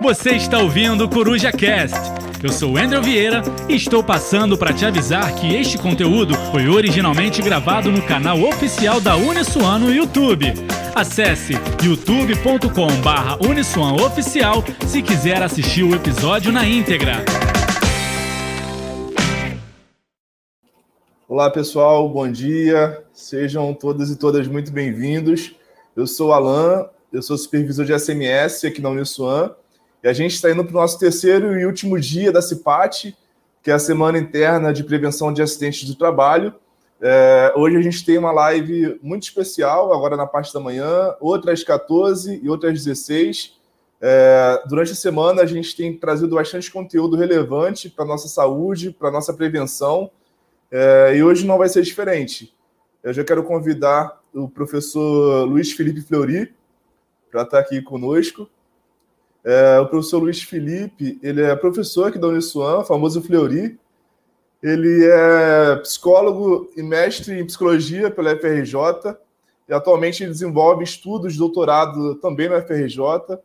Você está ouvindo o Coruja Cast. Eu sou Andrew Vieira e estou passando para te avisar que este conteúdo foi originalmente gravado no canal oficial da Uniswan no YouTube. Acesse youtube.com/uniswan oficial se quiser assistir o episódio na íntegra. Olá pessoal, bom dia. Sejam todas e todas muito bem-vindos. Eu sou Alan, eu sou supervisor de SMS aqui na Uniswan a gente está indo para o nosso terceiro e último dia da CIPAT, que é a Semana Interna de Prevenção de Acidentes do Trabalho. É, hoje a gente tem uma live muito especial, agora na parte da manhã, outra às 14 e outra às 16. É, durante a semana a gente tem trazido bastante conteúdo relevante para a nossa saúde, para a nossa prevenção, é, e hoje não vai ser diferente. Eu já quero convidar o professor Luiz Felipe Fleury para estar aqui conosco. É, o professor Luiz Felipe, ele é professor aqui da Uniswan, famoso Fleury, ele é psicólogo e mestre em psicologia pela FRJ e atualmente ele desenvolve estudos de doutorado também na FRJ.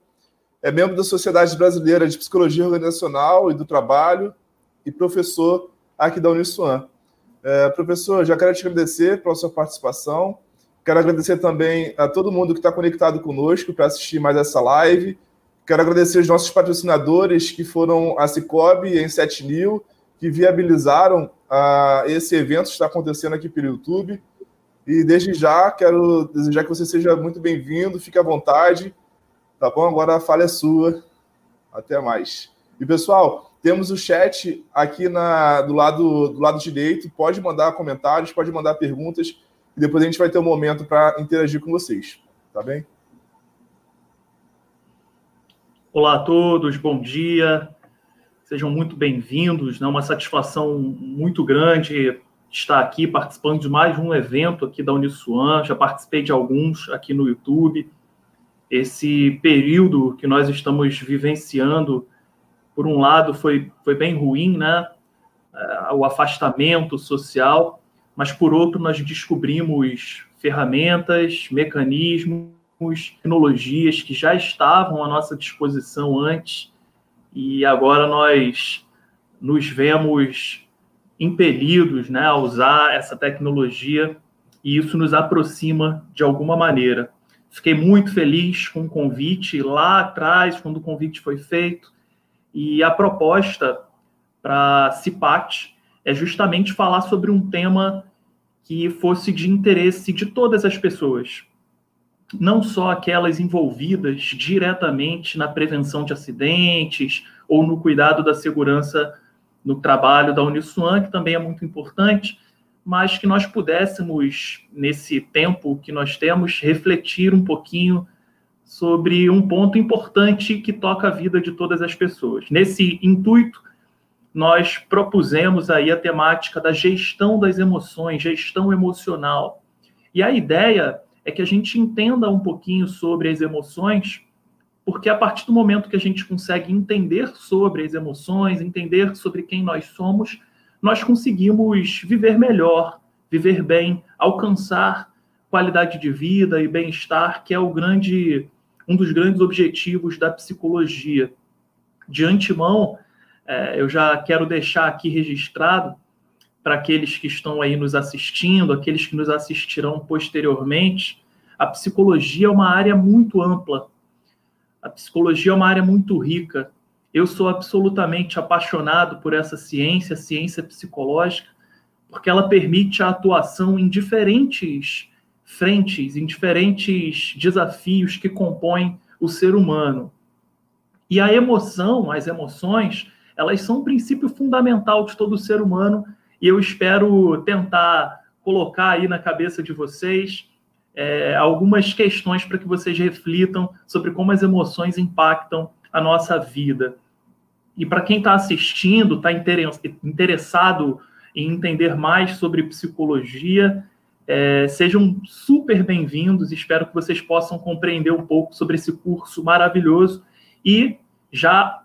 É membro da Sociedade Brasileira de Psicologia Organizacional e do Trabalho e professor aqui da Uniswan. É, professor, já quero te agradecer pela sua participação. Quero agradecer também a todo mundo que está conectado conosco para assistir mais essa live. Quero agradecer os nossos patrocinadores, que foram a Cicobi e a Inset New, que viabilizaram uh, esse evento que está acontecendo aqui pelo YouTube. E desde já quero desejar que você seja muito bem-vindo, fique à vontade. Tá bom? Agora a falha é sua. Até mais. E pessoal, temos o chat aqui na, do, lado, do lado direito. Pode mandar comentários, pode mandar perguntas. E depois a gente vai ter um momento para interagir com vocês. Tá bem? Olá a todos, bom dia. Sejam muito bem-vindos. É né? uma satisfação muito grande estar aqui participando de mais um evento aqui da Uniswan. Já participei de alguns aqui no YouTube. Esse período que nós estamos vivenciando, por um lado, foi, foi bem ruim, né? É, o afastamento social, mas por outro, nós descobrimos ferramentas, mecanismos, tecnologias que já estavam à nossa disposição antes e agora nós nos vemos impelidos né, a usar essa tecnologia e isso nos aproxima de alguma maneira. Fiquei muito feliz com o convite lá atrás, quando o convite foi feito, e a proposta para CIPAT é justamente falar sobre um tema que fosse de interesse de todas as pessoas, não só aquelas envolvidas diretamente na prevenção de acidentes ou no cuidado da segurança no trabalho da Uniswan, que também é muito importante, mas que nós pudéssemos, nesse tempo que nós temos, refletir um pouquinho sobre um ponto importante que toca a vida de todas as pessoas. Nesse intuito, nós propusemos aí a temática da gestão das emoções, gestão emocional. E a ideia é que a gente entenda um pouquinho sobre as emoções, porque a partir do momento que a gente consegue entender sobre as emoções, entender sobre quem nós somos, nós conseguimos viver melhor, viver bem, alcançar qualidade de vida e bem-estar, que é o grande um dos grandes objetivos da psicologia. De antemão, é, eu já quero deixar aqui registrado para aqueles que estão aí nos assistindo, aqueles que nos assistirão posteriormente, a psicologia é uma área muito ampla. A psicologia é uma área muito rica. Eu sou absolutamente apaixonado por essa ciência, ciência psicológica, porque ela permite a atuação em diferentes frentes, em diferentes desafios que compõem o ser humano. E a emoção, as emoções, elas são um princípio fundamental de todo ser humano e eu espero tentar colocar aí na cabeça de vocês é, algumas questões para que vocês reflitam sobre como as emoções impactam a nossa vida. E para quem está assistindo, está interessado em entender mais sobre psicologia, é, sejam super bem-vindos. Espero que vocês possam compreender um pouco sobre esse curso maravilhoso. E já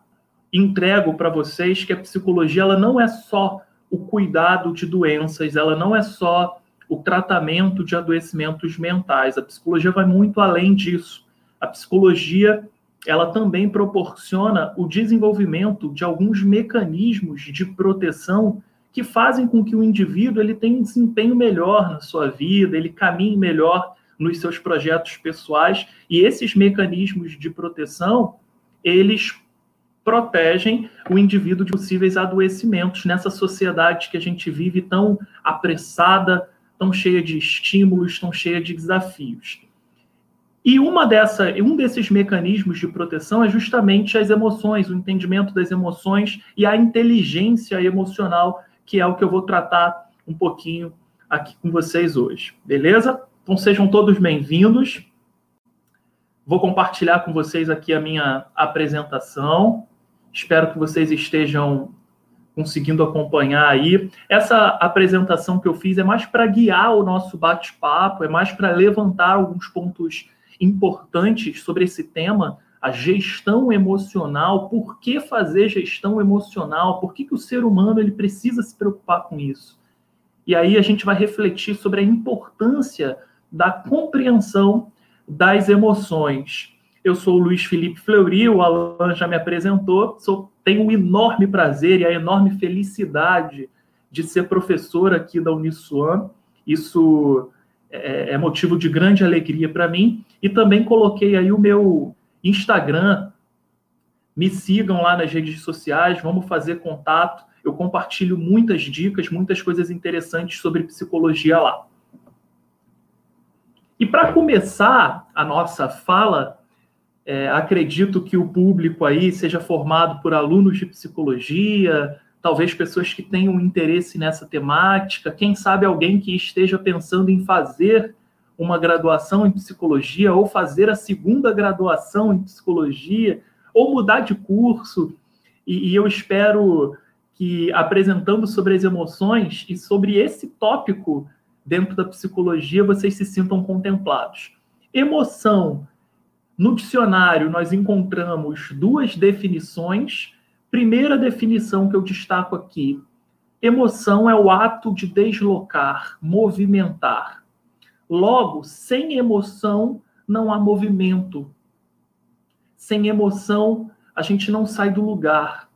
entrego para vocês que a psicologia ela não é só o cuidado de doenças, ela não é só o tratamento de adoecimentos mentais. A psicologia vai muito além disso. A psicologia ela também proporciona o desenvolvimento de alguns mecanismos de proteção que fazem com que o indivíduo ele tenha um desempenho melhor na sua vida, ele caminhe melhor nos seus projetos pessoais e esses mecanismos de proteção, eles protegem o indivíduo de possíveis adoecimentos nessa sociedade que a gente vive tão apressada, tão cheia de estímulos, tão cheia de desafios. E uma dessa, um desses mecanismos de proteção é justamente as emoções, o entendimento das emoções e a inteligência emocional, que é o que eu vou tratar um pouquinho aqui com vocês hoje. Beleza? Então sejam todos bem-vindos. Vou compartilhar com vocês aqui a minha apresentação. Espero que vocês estejam conseguindo acompanhar aí. Essa apresentação que eu fiz é mais para guiar o nosso bate-papo, é mais para levantar alguns pontos importantes sobre esse tema, a gestão emocional, por que fazer gestão emocional, por que, que o ser humano ele precisa se preocupar com isso. E aí a gente vai refletir sobre a importância da compreensão das emoções. Eu sou o Luiz Felipe Fleury, o Alan já me apresentou, sou, tenho um enorme prazer e a enorme felicidade de ser professor aqui da Uniswan. Isso é, é motivo de grande alegria para mim. E também coloquei aí o meu Instagram. Me sigam lá nas redes sociais, vamos fazer contato. Eu compartilho muitas dicas, muitas coisas interessantes sobre psicologia lá. E para começar a nossa fala, é, acredito que o público aí seja formado por alunos de psicologia, talvez pessoas que tenham interesse nessa temática, quem sabe alguém que esteja pensando em fazer uma graduação em psicologia ou fazer a segunda graduação em psicologia ou mudar de curso. E, e eu espero que apresentando sobre as emoções e sobre esse tópico dentro da psicologia vocês se sintam contemplados. Emoção. No dicionário nós encontramos duas definições Primeira definição que eu destaco aqui: emoção é o ato de deslocar, movimentar. Logo, sem emoção não há movimento. Sem emoção, a gente não sai do lugar.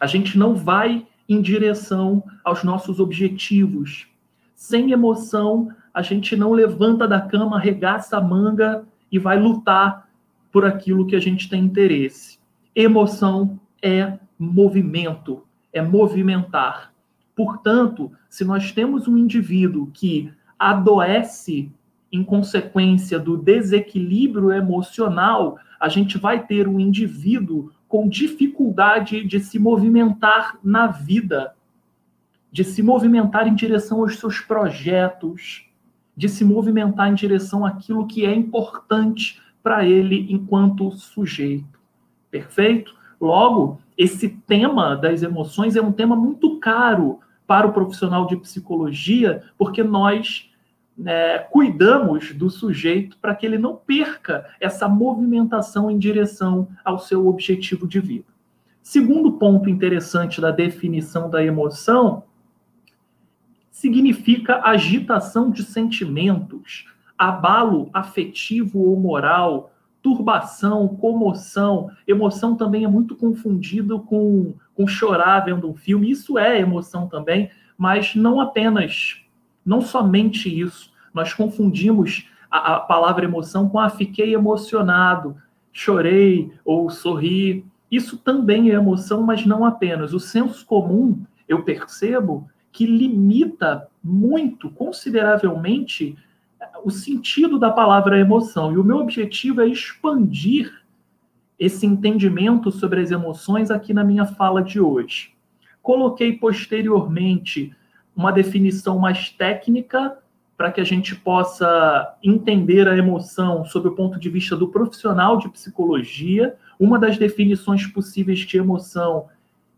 A gente não vai em direção aos nossos objetivos. Sem emoção, a gente não levanta da cama, arregaça a manga e vai lutar por aquilo que a gente tem interesse. Emoção é movimento, é movimentar. Portanto, se nós temos um indivíduo que adoece em consequência do desequilíbrio emocional, a gente vai ter um indivíduo com dificuldade de se movimentar na vida, de se movimentar em direção aos seus projetos, de se movimentar em direção àquilo que é importante para ele enquanto sujeito. Perfeito? Logo, esse tema das emoções é um tema muito caro para o profissional de psicologia, porque nós né, cuidamos do sujeito para que ele não perca essa movimentação em direção ao seu objetivo de vida. Segundo ponto interessante da definição da emoção significa agitação de sentimentos, abalo afetivo ou moral, turbação, comoção. Emoção também é muito confundido com, com chorar vendo um filme. Isso é emoção também, mas não apenas, não somente isso. Nós confundimos a, a palavra emoção com a fiquei emocionado, chorei ou sorri. Isso também é emoção, mas não apenas. O senso comum, eu percebo, que limita muito, consideravelmente, o sentido da palavra emoção. E o meu objetivo é expandir esse entendimento sobre as emoções aqui na minha fala de hoje. Coloquei posteriormente uma definição mais técnica para que a gente possa entender a emoção sob o ponto de vista do profissional de psicologia. Uma das definições possíveis de emoção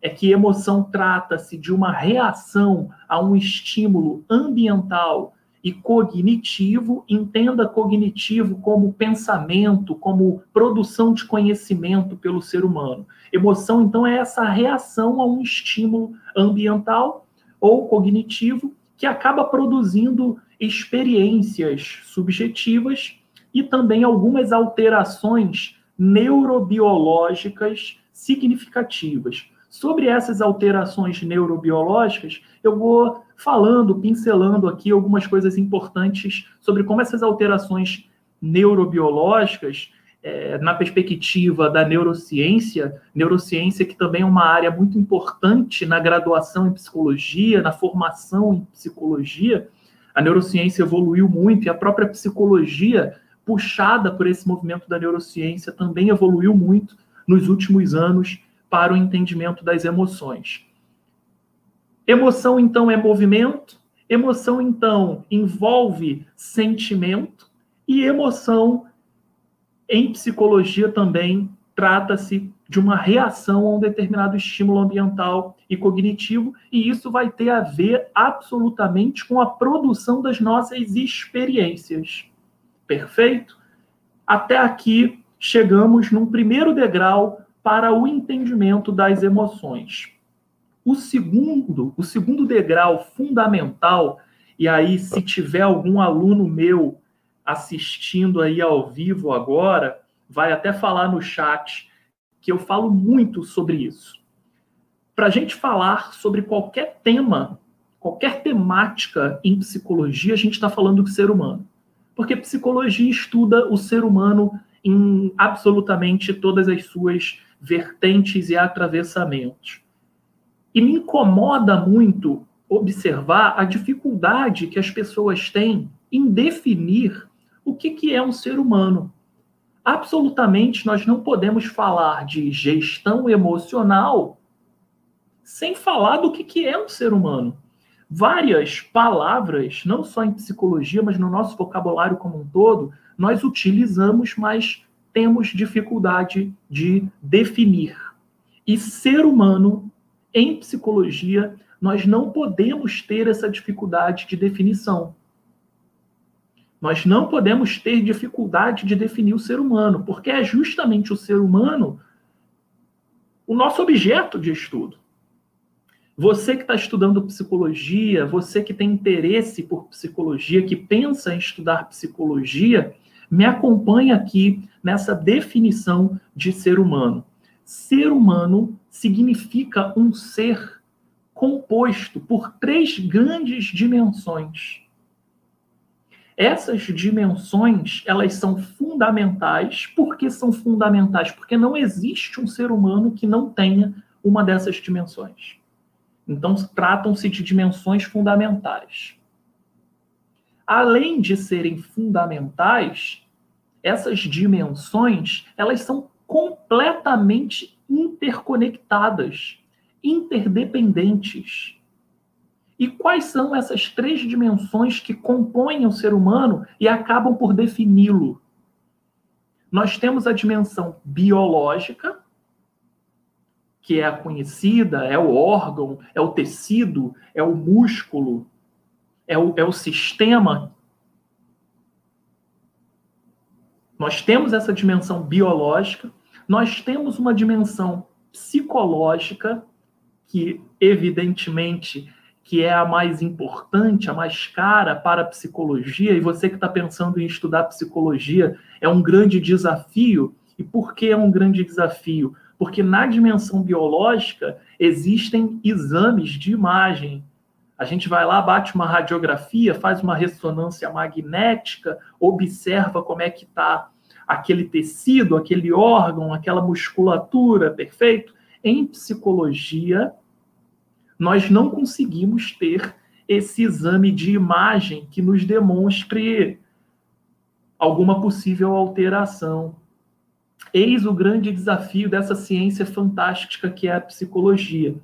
é que emoção trata-se de uma reação a um estímulo ambiental e cognitivo, entenda cognitivo como pensamento, como produção de conhecimento pelo ser humano. Emoção, então, é essa reação a um estímulo ambiental ou cognitivo que acaba produzindo experiências subjetivas e também algumas alterações neurobiológicas significativas. Sobre essas alterações neurobiológicas, eu vou falando, pincelando aqui algumas coisas importantes sobre como essas alterações neurobiológicas, é, na perspectiva da neurociência, neurociência que também é uma área muito importante na graduação em psicologia, na formação em psicologia, a neurociência evoluiu muito e a própria psicologia, puxada por esse movimento da neurociência, também evoluiu muito nos últimos anos para o entendimento das emoções. Emoção, então, é movimento, emoção, então, envolve sentimento, e emoção, em psicologia também, trata-se de uma reação a um determinado estímulo ambiental e cognitivo, e isso vai ter a ver absolutamente com a produção das nossas experiências. Perfeito? Até aqui chegamos num primeiro degrau para o entendimento das emoções. O segundo, o segundo degrau fundamental, e aí se tiver algum aluno meu assistindo aí ao vivo agora, vai até falar no chat que eu falo muito sobre isso. Para a gente falar sobre qualquer tema, qualquer temática em psicologia, a gente está falando do ser humano. Porque psicologia estuda o ser humano em absolutamente todas as suas vertentes e atravessamentos. E me incomoda muito observar a dificuldade que as pessoas têm em definir o que, que é um ser humano. Absolutamente, nós não podemos falar de gestão emocional sem falar do que, que é um ser humano. Várias palavras, não só em psicologia, mas no nosso vocabulário como um todo, nós utilizamos, mas temos dificuldade de definir. E ser humano, em psicologia, nós não podemos ter essa dificuldade de definição. Nós não podemos ter dificuldade de definir o ser humano, porque é justamente o ser humano o nosso objeto de estudo. Você que está estudando psicologia, você que tem interesse por psicologia, que pensa em estudar psicologia, me acompanha aqui nessa definição de ser humano. Ser humano significa um ser composto por três grandes dimensões. Essas dimensões, elas são fundamentais. Por que são fundamentais? Porque não existe um ser humano que não tenha uma dessas dimensões. Então, tratam-se de dimensões fundamentais além de serem fundamentais, essas dimensões, elas são completamente interconectadas, interdependentes. E quais são essas três dimensões que compõem o ser humano e acabam por defini-lo? Nós temos a dimensão biológica, que é a conhecida, é o órgão, é o tecido, é o músculo, é o, é o sistema. Nós temos essa dimensão biológica, nós temos uma dimensão psicológica, que evidentemente que é a mais importante, a mais cara para a psicologia, e você que está pensando em estudar psicologia, é um grande desafio. E por que é um grande desafio? Porque na dimensão biológica existem exames de imagem a gente vai lá, bate uma radiografia, faz uma ressonância magnética, observa como é que está aquele tecido, aquele órgão, aquela musculatura, perfeito? Em psicologia, nós não conseguimos ter esse exame de imagem que nos demonstre alguma possível alteração. Eis o grande desafio dessa ciência fantástica que é a psicologia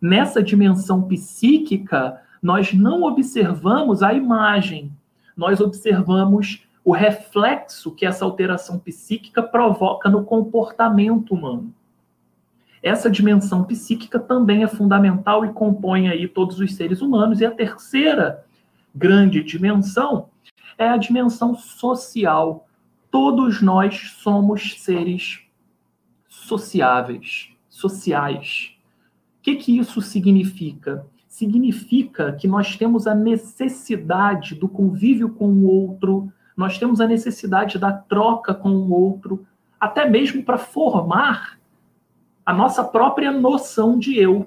nessa dimensão psíquica, nós não observamos a imagem, nós observamos o reflexo que essa alteração psíquica provoca no comportamento humano. Essa dimensão psíquica também é fundamental e compõe aí todos os seres humanos. E a terceira grande dimensão é a dimensão social. Todos nós somos seres sociáveis, sociais. O que, que isso significa? Significa que nós temos a necessidade do convívio com o outro, nós temos a necessidade da troca com o outro, até mesmo para formar a nossa própria noção de eu.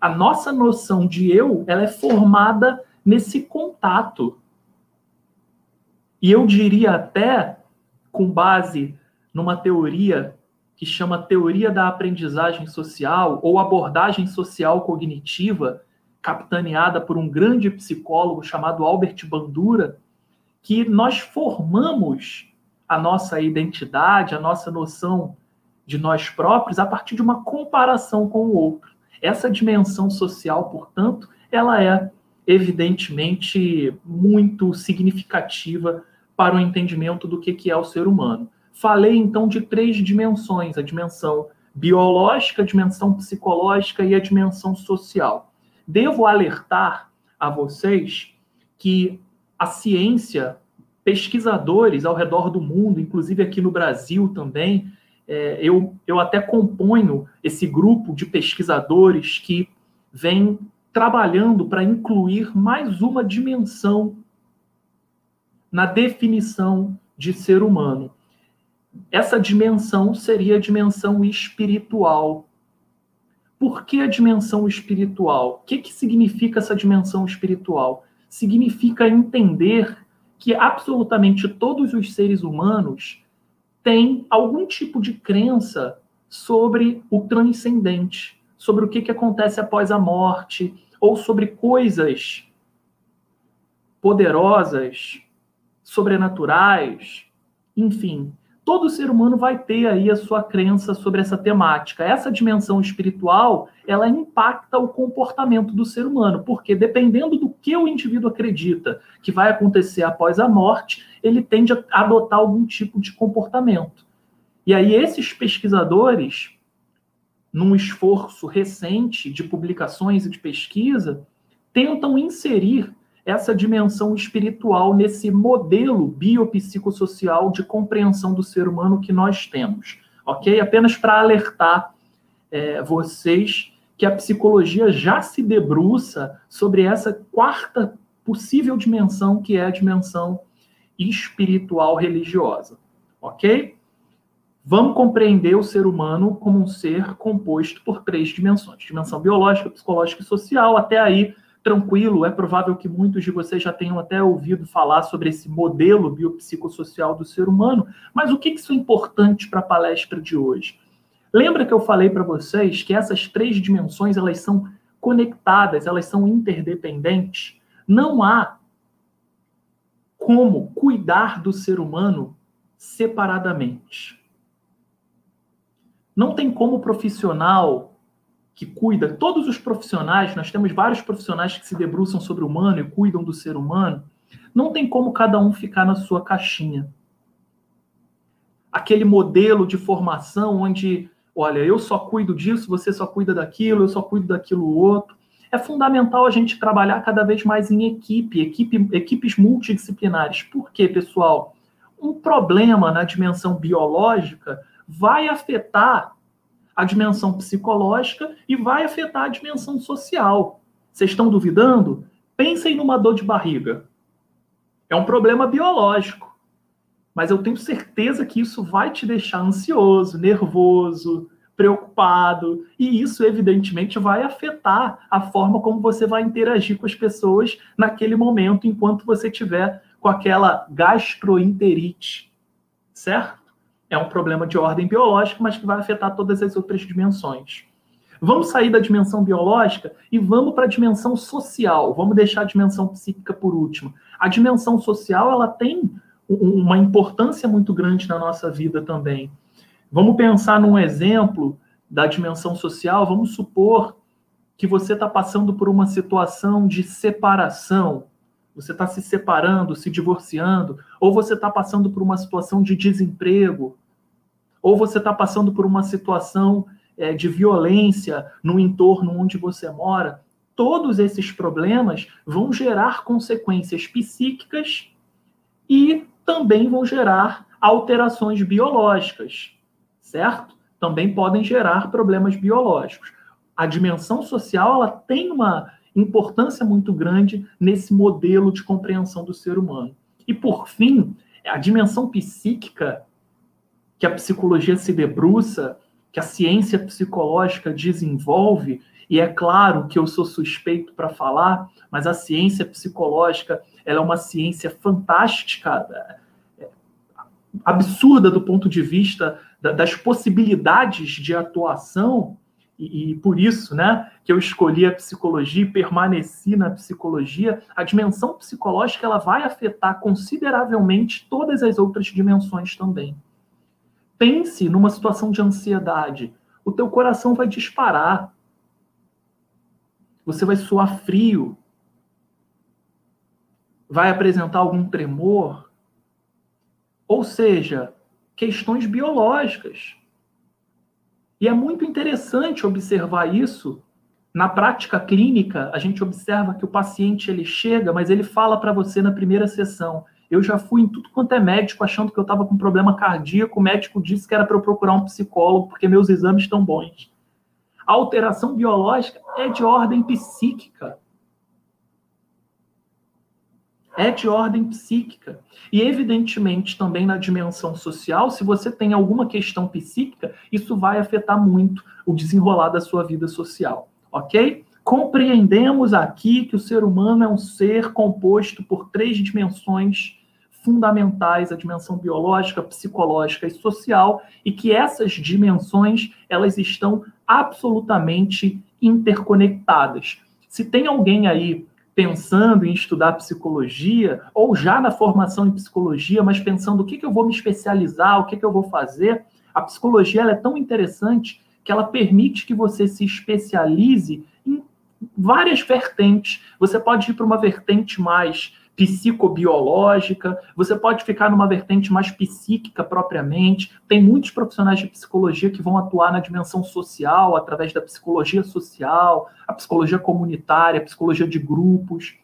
A nossa noção de eu, ela é formada nesse contato. E eu diria até, com base numa teoria que chama teoria da aprendizagem social ou abordagem social cognitiva, capitaneada por um grande psicólogo chamado Albert Bandura, que nós formamos a nossa identidade, a nossa noção de nós próprios a partir de uma comparação com o outro. Essa dimensão social, portanto, ela é evidentemente muito significativa para o entendimento do que é o ser humano. Falei então de três dimensões: a dimensão biológica, a dimensão psicológica e a dimensão social. Devo alertar a vocês que a ciência, pesquisadores ao redor do mundo, inclusive aqui no Brasil também, é, eu, eu até componho esse grupo de pesquisadores que vem trabalhando para incluir mais uma dimensão na definição de ser humano. Essa dimensão seria a dimensão espiritual. Por que a dimensão espiritual? O que, que significa essa dimensão espiritual? Significa entender que absolutamente todos os seres humanos têm algum tipo de crença sobre o transcendente, sobre o que, que acontece após a morte, ou sobre coisas poderosas, sobrenaturais, enfim, todo ser humano vai ter aí a sua crença sobre essa temática. Essa dimensão espiritual, ela impacta o comportamento do ser humano, porque dependendo do que o indivíduo acredita que vai acontecer após a morte, ele tende a adotar algum tipo de comportamento. E aí esses pesquisadores, num esforço recente de publicações e de pesquisa, tentam inserir essa dimensão espiritual nesse modelo biopsicossocial de compreensão do ser humano que nós temos, ok? Apenas para alertar é, vocês que a psicologia já se debruça sobre essa quarta possível dimensão, que é a dimensão espiritual religiosa, ok? Vamos compreender o ser humano como um ser composto por três dimensões: dimensão biológica, psicológica e social. Até aí tranquilo. É provável que muitos de vocês já tenham até ouvido falar sobre esse modelo biopsicossocial do ser humano, mas o que isso é importante para a palestra de hoje? Lembra que eu falei para vocês que essas três dimensões elas são conectadas, elas são interdependentes? Não há como cuidar do ser humano separadamente. Não tem como o profissional que cuida, todos os profissionais, nós temos vários profissionais que se debruçam sobre o humano e cuidam do ser humano, não tem como cada um ficar na sua caixinha. Aquele modelo de formação onde, olha, eu só cuido disso, você só cuida daquilo, eu só cuido daquilo outro. É fundamental a gente trabalhar cada vez mais em equipe, equipe equipes multidisciplinares. Por quê, pessoal? Um problema na dimensão biológica vai afetar a dimensão psicológica e vai afetar a dimensão social. Vocês estão duvidando? Pensem numa dor de barriga. É um problema biológico. Mas eu tenho certeza que isso vai te deixar ansioso, nervoso, preocupado, e isso evidentemente vai afetar a forma como você vai interagir com as pessoas naquele momento enquanto você tiver com aquela gastroenterite, certo? É um problema de ordem biológica, mas que vai afetar todas as outras dimensões. Vamos sair da dimensão biológica e vamos para a dimensão social. Vamos deixar a dimensão psíquica por último. A dimensão social ela tem uma importância muito grande na nossa vida também. Vamos pensar num exemplo da dimensão social. Vamos supor que você está passando por uma situação de separação. Você está se separando, se divorciando, ou você está passando por uma situação de desemprego, ou você está passando por uma situação é, de violência no entorno onde você mora, todos esses problemas vão gerar consequências psíquicas e também vão gerar alterações biológicas, certo? Também podem gerar problemas biológicos. A dimensão social ela tem uma importância muito grande nesse modelo de compreensão do ser humano. E por fim, a dimensão psíquica que a psicologia se debruça, que a ciência psicológica desenvolve, e é claro que eu sou suspeito para falar, mas a ciência psicológica ela é uma ciência fantástica, absurda do ponto de vista das possibilidades de atuação, e, e, por isso né, que eu escolhi a psicologia e permaneci na psicologia, a dimensão psicológica ela vai afetar consideravelmente todas as outras dimensões também. Pense numa situação de ansiedade. O teu coração vai disparar. Você vai suar frio. Vai apresentar algum tremor. Ou seja, questões biológicas. E é muito interessante observar isso. Na prática clínica, a gente observa que o paciente ele chega, mas ele fala para você na primeira sessão: eu já fui em tudo quanto é médico achando que eu estava com problema cardíaco, o médico disse que era para eu procurar um psicólogo porque meus exames estão bons. A alteração biológica é de ordem psíquica é de ordem psíquica. E, evidentemente, também na dimensão social, se você tem alguma questão psíquica, isso vai afetar muito o desenrolar da sua vida social, ok? Compreendemos aqui que o ser humano é um ser composto por três dimensões fundamentais, a dimensão biológica, psicológica e social, e que essas dimensões, elas estão absolutamente interconectadas. Se tem alguém aí pensando em estudar psicologia, ou já na formação em psicologia, mas pensando o que, que eu vou me especializar, o que, que eu vou fazer, a psicologia é tão interessante que ela permite que você se especialize em várias vertentes. Você pode ir para uma vertente mais psicobiológica, você pode ficar numa vertente mais psíquica propriamente. Tem muitos profissionais de psicologia que vão atuar na dimensão social, através da psicologia social, a psicologia comunitária, a psicologia de grupos.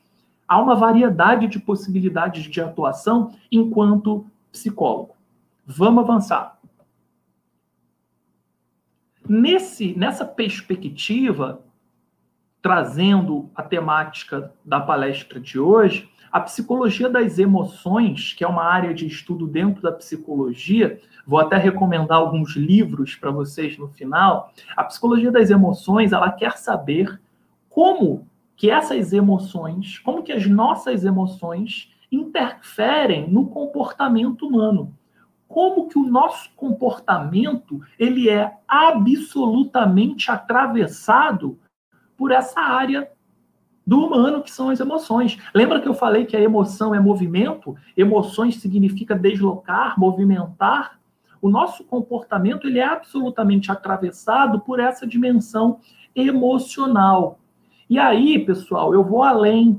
Há uma variedade de possibilidades de atuação enquanto psicólogo. Vamos avançar. Nesse, nessa perspectiva, trazendo a temática da palestra de hoje, a psicologia das emoções, que é uma área de estudo dentro da psicologia, vou até recomendar alguns livros para vocês no final. A psicologia das emoções, ela quer saber como que essas emoções, como que as nossas emoções interferem no comportamento humano. Como que o nosso comportamento, ele é absolutamente atravessado por essa área do humano, que são as emoções. Lembra que eu falei que a emoção é movimento? Emoções significa deslocar, movimentar. O nosso comportamento ele é absolutamente atravessado por essa dimensão emocional. E aí, pessoal, eu vou além.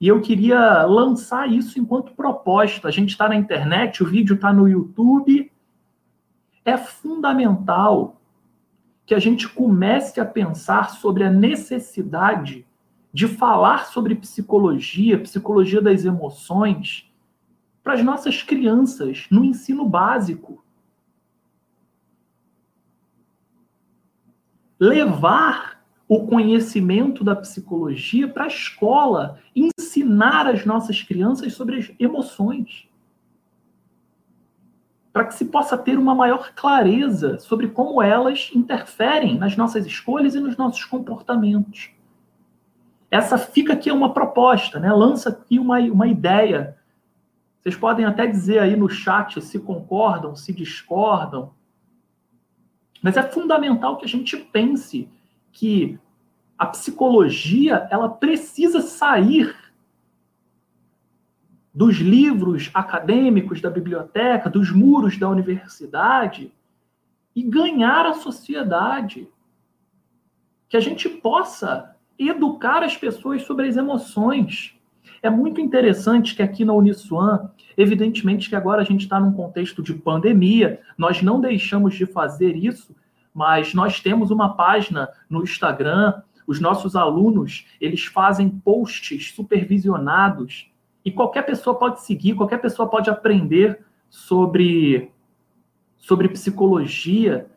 E eu queria lançar isso enquanto proposta. A gente está na internet, o vídeo está no YouTube. É fundamental que a gente comece a pensar sobre a necessidade de falar sobre psicologia, psicologia das emoções, para as nossas crianças no ensino básico. Levar o conhecimento da psicologia para a escola, ensinar as nossas crianças sobre as emoções. Para que se possa ter uma maior clareza sobre como elas interferem nas nossas escolhas e nos nossos comportamentos. Essa fica aqui uma proposta, né? lança aqui uma, uma ideia. Vocês podem até dizer aí no chat se concordam, se discordam. Mas é fundamental que a gente pense que a psicologia ela precisa sair dos livros acadêmicos da biblioteca, dos muros da universidade e ganhar a sociedade. Que a gente possa educar as pessoas sobre as emoções. É muito interessante que aqui na Uniswan, evidentemente que agora a gente está num contexto de pandemia, nós não deixamos de fazer isso, mas nós temos uma página no Instagram, os nossos alunos, eles fazem posts supervisionados e qualquer pessoa pode seguir, qualquer pessoa pode aprender sobre sobre psicologia,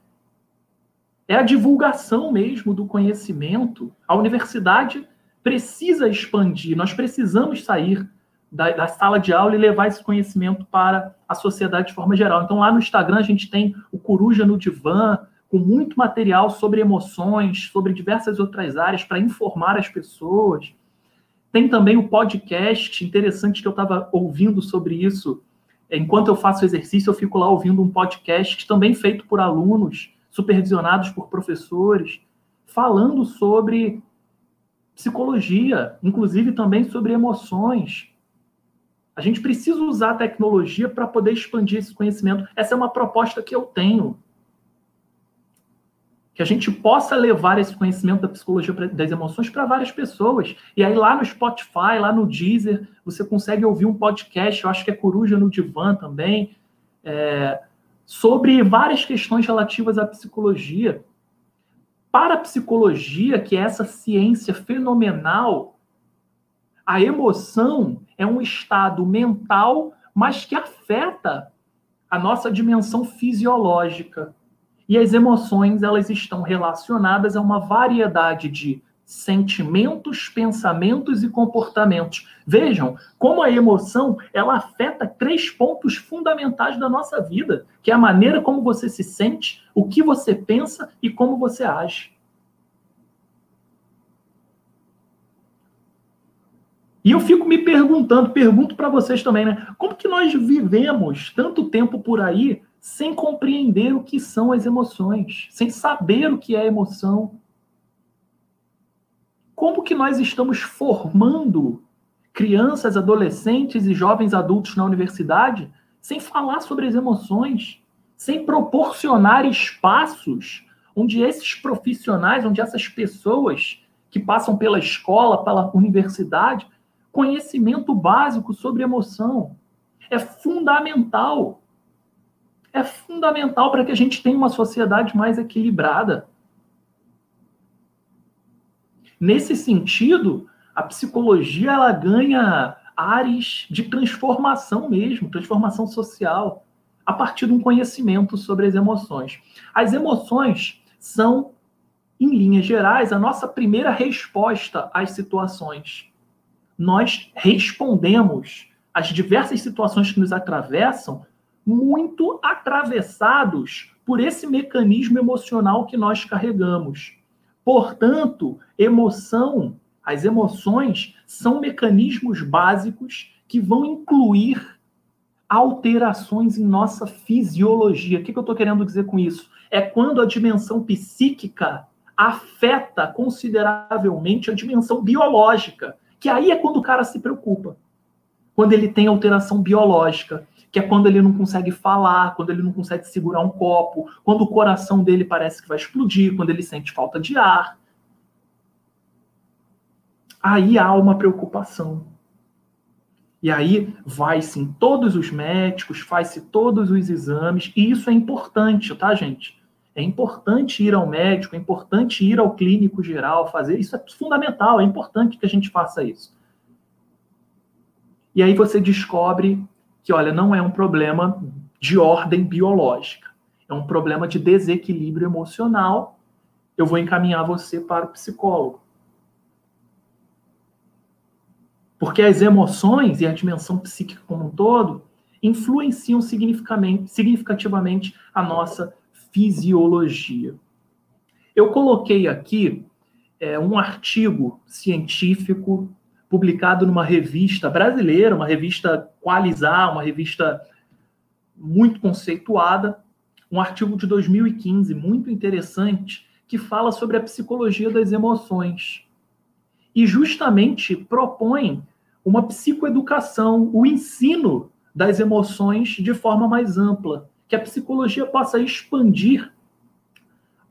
é a divulgação mesmo do conhecimento. A universidade precisa expandir, nós precisamos sair da, da, sala de aula e levar esse conhecimento para a sociedade de forma geral. Então, lá no Instagram, a gente tem o Coruja no Divã, com muito material sobre emoções, sobre diversas outras áreas, para informar as pessoas. Tem também o podcast, interessante que eu estava ouvindo sobre isso. Enquanto eu faço exercício, eu fico lá ouvindo um podcast também feito por alunos, supervisionados por professores, falando sobre psicologia, inclusive também sobre emoções. A gente precisa usar a tecnologia para poder expandir esse conhecimento. Essa é uma proposta que eu tenho. Que a gente possa levar esse conhecimento da psicologia das emoções para várias pessoas. E aí, lá no Spotify, lá no Deezer, você consegue ouvir um podcast, eu acho que é Coruja no Divã também, é, sobre várias questões relativas à psicologia. Para a psicologia, que é essa ciência fenomenal, a emoção é um estado mental, mas que afeta a nossa dimensão fisiológica. E as emoções, elas estão relacionadas a uma variedade de sentimentos, pensamentos e comportamentos. Vejam como a emoção, ela afeta três pontos fundamentais da nossa vida, que é a maneira como você se sente, o que você pensa e como você age. E eu fico me perguntando, pergunto para vocês também, né? Como que nós vivemos tanto tempo por aí sem compreender o que são as emoções, sem saber o que é emoção? Como que nós estamos formando crianças, adolescentes e jovens adultos na universidade sem falar sobre as emoções, sem proporcionar espaços onde esses profissionais, onde essas pessoas que passam pela escola, pela universidade, conhecimento básico sobre emoção. É fundamental. É fundamental para que a gente tenha uma sociedade mais equilibrada. Nesse sentido, a psicologia ela ganha áreas de transformação mesmo, transformação social, a partir de um conhecimento sobre as emoções. As emoções são, em linhas gerais, a nossa primeira resposta às situações nós respondemos às diversas situações que nos atravessam muito atravessados por esse mecanismo emocional que nós carregamos. Portanto, emoção, as emoções são mecanismos básicos que vão incluir alterações em nossa fisiologia. O que eu estou querendo dizer com isso? É quando a dimensão psíquica afeta consideravelmente a dimensão biológica. Que aí é quando o cara se preocupa. Quando ele tem alteração biológica, que é quando ele não consegue falar, quando ele não consegue segurar um copo, quando o coração dele parece que vai explodir, quando ele sente falta de ar. Aí há uma preocupação. E aí vai-se em todos os médicos, faz-se todos os exames, e isso é importante, tá, gente? É importante ir ao médico, é importante ir ao clínico geral, fazer. Isso é fundamental, é importante que a gente faça isso. E aí você descobre que, olha, não é um problema de ordem biológica, é um problema de desequilíbrio emocional. Eu vou encaminhar você para o psicólogo. Porque as emoções e a dimensão psíquica como um todo influenciam significativamente a nossa fisiologia. Eu coloquei aqui é, um artigo científico publicado numa revista brasileira, uma revista Qualizar, uma revista muito conceituada, um artigo de 2015 muito interessante que fala sobre a psicologia das emoções. E justamente propõe uma psicoeducação, o ensino das emoções de forma mais ampla que a psicologia possa expandir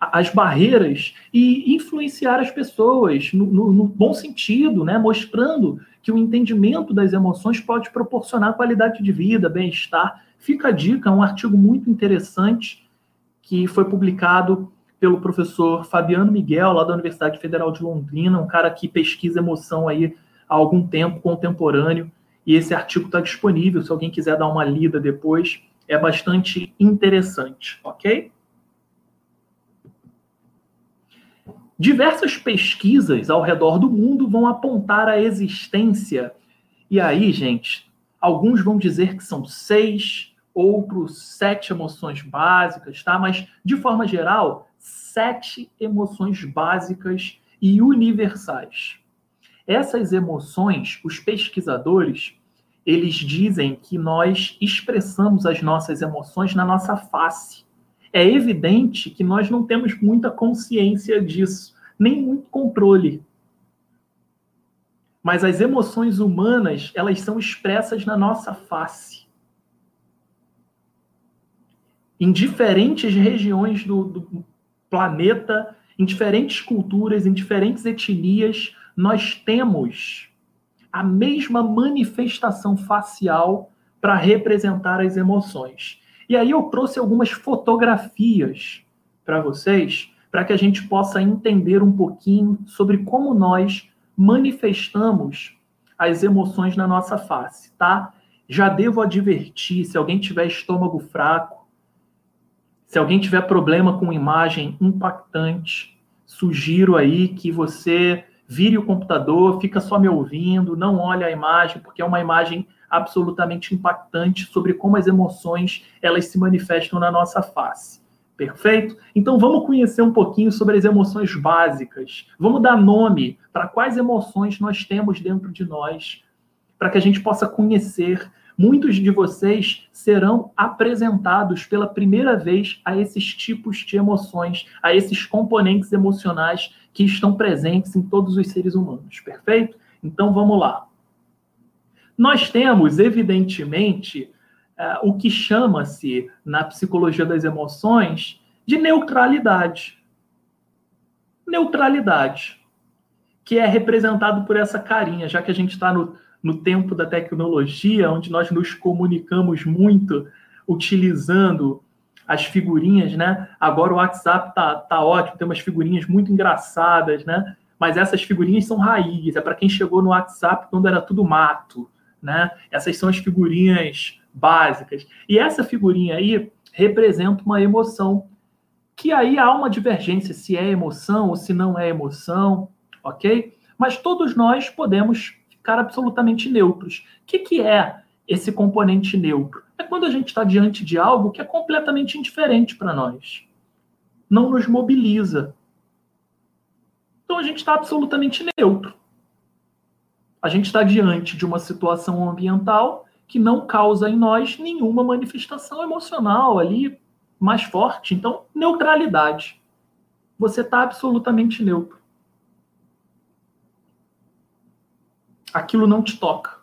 as barreiras e influenciar as pessoas no, no, no, bom sentido, né? mostrando que o entendimento das emoções pode proporcionar qualidade de vida, bem-estar. Fica a dica, é um artigo muito interessante que foi publicado pelo professor Fabiano Miguel, lá da Universidade Federal de Londrina, um cara que pesquisa emoção aí há algum tempo, contemporâneo, e esse artigo está disponível, se alguém quiser dar uma lida depois é bastante interessante, ok? Diversas pesquisas ao redor do mundo vão apontar a existência E aí, gente, alguns vão dizer que são seis, outros sete emoções básicas, tá? Mas, de forma geral, sete emoções básicas e universais. Essas emoções, os pesquisadores, eles dizem que nós expressamos as nossas emoções na nossa face. É evidente que nós não temos muita consciência disso, nem muito controle. Mas as emoções humanas, elas são expressas na nossa face. Em diferentes regiões do, do planeta, em diferentes culturas, em diferentes etnias, nós temos a mesma manifestação facial para representar as emoções. E aí eu trouxe algumas fotografias para vocês, para que a gente possa entender um pouquinho sobre como nós manifestamos as emoções na nossa face, tá? Já devo advertir, se alguém tiver estômago fraco, se alguém tiver problema com imagem impactante, sugiro aí que você vire o computador, fica só me ouvindo, não olhe a imagem, porque é uma imagem absolutamente impactante sobre como as emoções elas se manifestam na nossa face. Perfeito? Então vamos conhecer um pouquinho sobre as emoções básicas. Vamos dar nome para quais emoções nós temos dentro de nós, para que a gente possa conhecer. Muitos de vocês serão apresentados pela primeira vez a esses tipos de emoções, a esses componentes emocionais que estão presentes em todos os seres humanos. Perfeito? Então vamos lá. Nós temos, evidentemente, uh, o que chama-se, na psicologia das emoções, de neutralidade. Neutralidade, que é representado por essa carinha, já que a gente está no, no tempo da tecnologia, onde nós nos comunicamos muito utilizando as figurinhas, né? Agora o WhatsApp tá, tá ótimo, tem umas figurinhas muito engraçadas, né? Mas essas figurinhas são raiz, é para quem chegou no WhatsApp quando era tudo mato, né? Essas são as figurinhas básicas. E essa figurinha aí representa uma emoção, que aí há uma divergência se é emoção ou se não é emoção, ok? Mas todos nós podemos ficar absolutamente neutros. O que, que é esse componente neutro? É quando a gente está diante de algo que é completamente indiferente para nós. Não nos mobiliza. Então a gente está absolutamente neutro. A gente está diante de uma situação ambiental que não causa em nós nenhuma manifestação emocional ali mais forte. Então, neutralidade. Você está absolutamente neutro. Aquilo não te toca.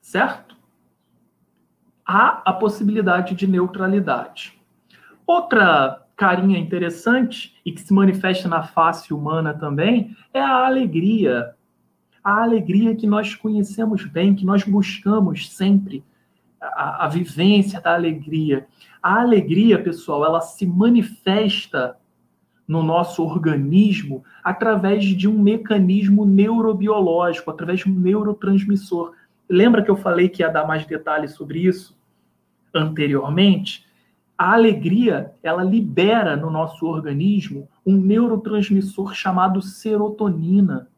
Certo? Há a possibilidade de neutralidade. Outra carinha interessante e que se manifesta na face humana também é a alegria a alegria que nós conhecemos bem, que nós buscamos sempre, a, a vivência da alegria. A alegria, pessoal, ela se manifesta no nosso organismo através de um mecanismo neurobiológico, através de um neurotransmissor. Lembra que eu falei que ia dar mais detalhes sobre isso anteriormente? A alegria, ela libera no nosso organismo um neurotransmissor chamado serotonina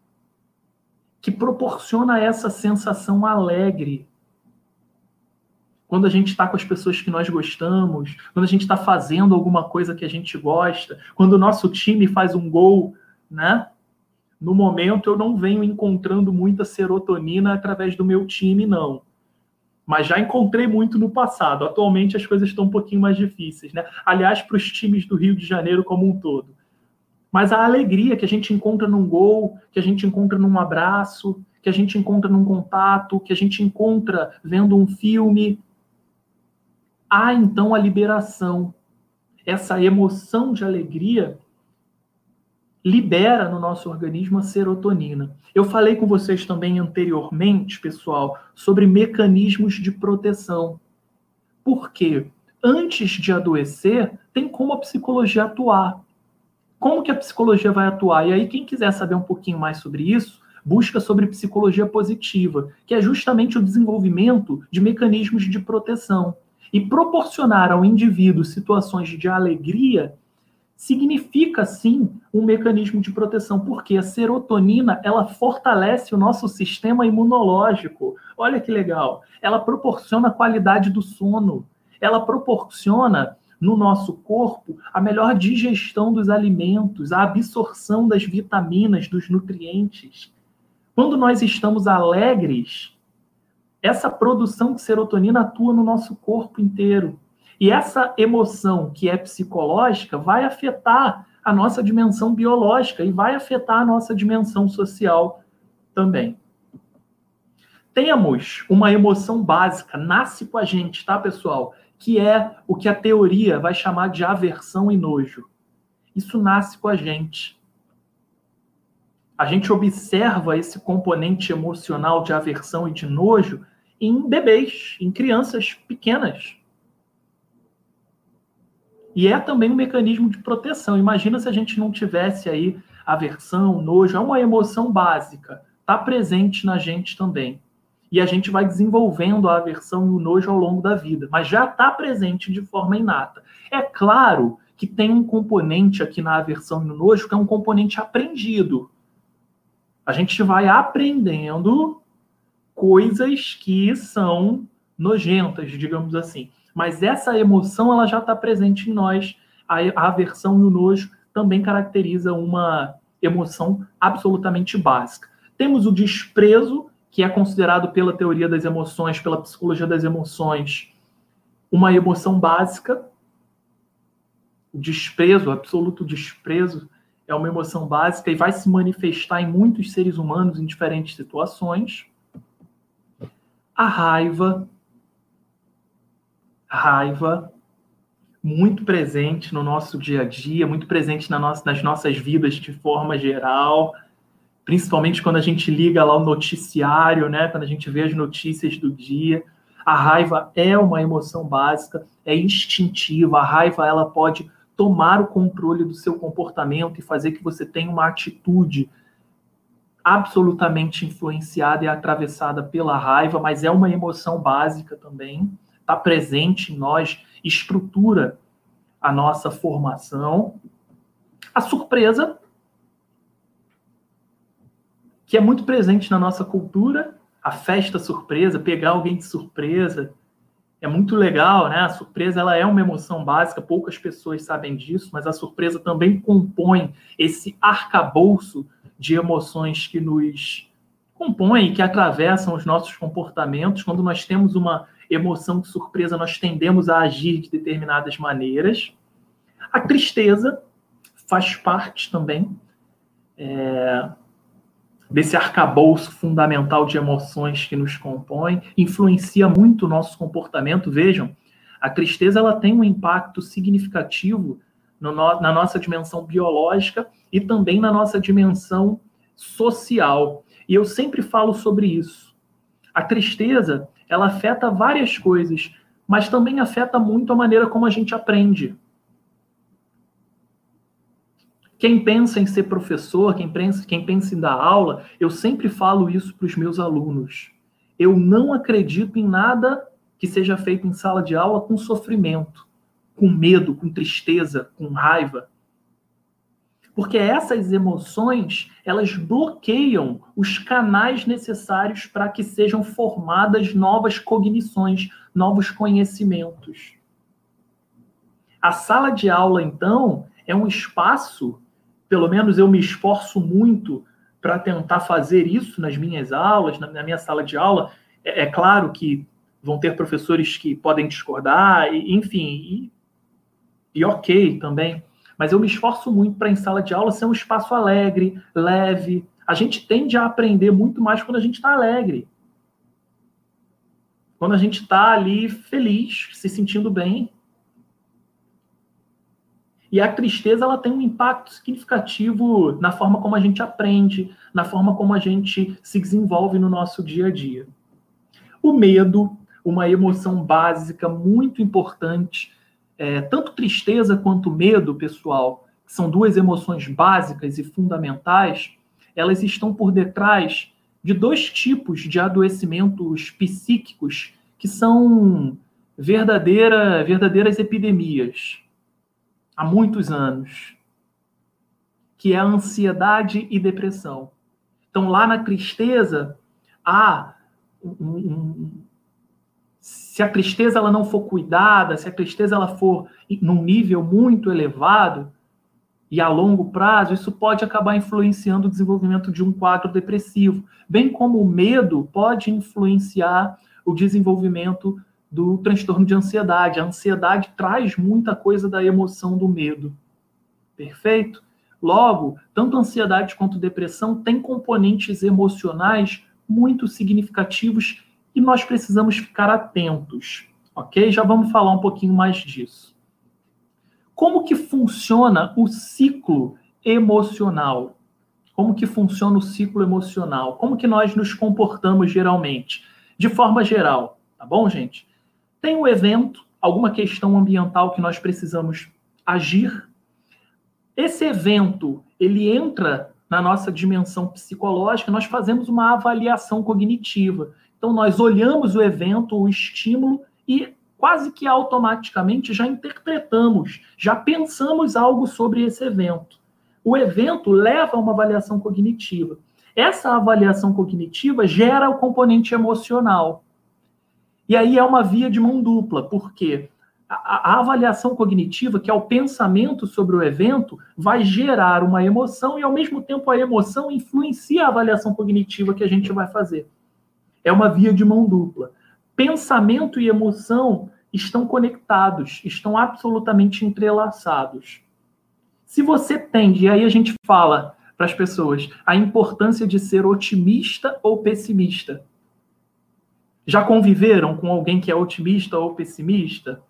que proporciona essa sensação alegre. Quando a gente está com as pessoas que nós gostamos, quando a gente está fazendo alguma coisa que a gente gosta, quando o nosso time faz um gol, né? No momento eu não venho encontrando muita serotonina através do meu time, não. Mas já encontrei muito no passado. Atualmente as coisas estão um pouquinho mais difíceis, né? Aliás, para os times do Rio de Janeiro como um todo. Mas a alegria que a gente encontra num gol, que a gente encontra num abraço, que a gente encontra num contato, que a gente encontra vendo um filme. Há então a liberação. Essa emoção de alegria libera no nosso organismo a serotonina. Eu falei com vocês também anteriormente, pessoal, sobre mecanismos de proteção. Por quê? Antes de adoecer, tem como a psicologia atuar como que a psicologia vai atuar? E aí, quem quiser saber um pouquinho mais sobre isso, busca sobre psicologia positiva, que é justamente o desenvolvimento de mecanismos de proteção. E proporcionar ao indivíduo situações de alegria significa sim um mecanismo de proteção, porque a serotonina ela fortalece o nosso sistema imunológico. Olha que legal. Ela proporciona qualidade do sono. Ela proporciona no nosso corpo a melhor digestão dos alimentos, a absorção das vitaminas, dos nutrientes. Quando nós estamos alegres, essa produção de serotonina atua no nosso corpo inteiro. E essa emoção que é psicológica vai afetar a nossa dimensão biológica e vai afetar a nossa dimensão social também. Temos uma emoção básica, nasce com a gente, tá, pessoal? Que é o que a teoria vai chamar de aversão e nojo. Isso nasce com a gente. A gente observa esse componente emocional de aversão e de nojo em bebês, em crianças pequenas. E é também um mecanismo de proteção. Imagina se a gente não tivesse aí aversão, nojo, é uma emoção básica, está presente na gente também. E a gente vai desenvolvendo a aversão e o nojo ao longo da vida, mas já está presente de forma inata. É claro que tem um componente aqui na aversão e no nojo que é um componente aprendido. A gente vai aprendendo coisas que são nojentas, digamos assim. Mas essa emoção ela já está presente em nós. A, a aversão e o nojo também caracteriza uma emoção absolutamente básica. Temos o desprezo, que é considerado pela teoria das emoções, pela psicologia das emoções, uma emoção básica. O desprezo, o absoluto desprezo, é uma emoção básica e vai se manifestar em muitos seres humanos em diferentes situações a raiva, raiva muito presente no nosso dia a dia, muito presente na nossa, nas nossas vidas de forma geral, principalmente quando a gente liga lá o noticiário, né? Quando a gente vê as notícias do dia. A raiva é uma emoção básica, é instintiva. A raiva ela pode tomar o controle do seu comportamento e fazer que você tenha uma atitude absolutamente influenciada e atravessada pela raiva, mas é uma emoção básica também, está presente em nós, estrutura a nossa formação. A surpresa, que é muito presente na nossa cultura, a festa surpresa, pegar alguém de surpresa, é muito legal, né? A surpresa ela é uma emoção básica, poucas pessoas sabem disso, mas a surpresa também compõe esse arcabouço de emoções que nos compõem, que atravessam os nossos comportamentos. Quando nós temos uma emoção de surpresa, nós tendemos a agir de determinadas maneiras. A tristeza faz parte também é, desse arcabouço fundamental de emoções que nos compõem, influencia muito o nosso comportamento. Vejam, a tristeza ela tem um impacto significativo no, na nossa dimensão biológica e também na nossa dimensão social. E eu sempre falo sobre isso. A tristeza, ela afeta várias coisas, mas também afeta muito a maneira como a gente aprende. Quem pensa em ser professor, quem pensa, quem pensa em dar aula, eu sempre falo isso para os meus alunos. Eu não acredito em nada que seja feito em sala de aula com sofrimento com medo, com tristeza, com raiva. Porque essas emoções, elas bloqueiam os canais necessários para que sejam formadas novas cognições, novos conhecimentos. A sala de aula, então, é um espaço, pelo menos eu me esforço muito para tentar fazer isso nas minhas aulas, na minha sala de aula. É, é claro que vão ter professores que podem discordar, e, enfim, e ok também, mas eu me esforço muito para em sala de aula ser um espaço alegre, leve. A gente tende a aprender muito mais quando a gente está alegre. Quando a gente está ali feliz, se sentindo bem. E a tristeza ela tem um impacto significativo na forma como a gente aprende, na forma como a gente se desenvolve no nosso dia a dia. O medo, uma emoção básica muito importante é, tanto tristeza quanto medo, pessoal, que são duas emoções básicas e fundamentais, elas estão por detrás de dois tipos de adoecimentos psíquicos que são verdadeira, verdadeiras epidemias há muitos anos, que é a ansiedade e depressão. Então, lá na tristeza, há se a tristeza ela não for cuidada, se a tristeza ela for num nível muito elevado e a longo prazo, isso pode acabar influenciando o desenvolvimento de um quadro depressivo, bem como o medo pode influenciar o desenvolvimento do transtorno de ansiedade. A ansiedade traz muita coisa da emoção do medo. Perfeito? Logo, tanto ansiedade quanto depressão têm componentes emocionais muito significativos e nós precisamos ficar atentos, ok? Já vamos falar um pouquinho mais disso. Como que funciona o ciclo emocional? Como que funciona o ciclo emocional? Como que nós nos comportamos geralmente? De forma geral, tá bom, gente? Tem um evento, alguma questão ambiental que nós precisamos agir. Esse evento, ele entra na nossa dimensão psicológica, nós fazemos uma avaliação cognitiva. Então, nós olhamos o evento, o estímulo, e quase que automaticamente já interpretamos, já pensamos algo sobre esse evento. O evento leva a uma avaliação cognitiva. Essa avaliação cognitiva gera o componente emocional. E aí é uma via de mão dupla, porque a, a, avaliação cognitiva, que é o pensamento sobre o evento, vai gerar uma emoção e, ao mesmo tempo, a emoção influencia a avaliação cognitiva que a gente vai fazer. É uma via de mão dupla. Pensamento e emoção estão conectados, estão absolutamente entrelaçados. Se você tende, e aí a gente fala para as pessoas, a importância de ser otimista ou pessimista. Já conviveram com alguém que é otimista ou pessimista?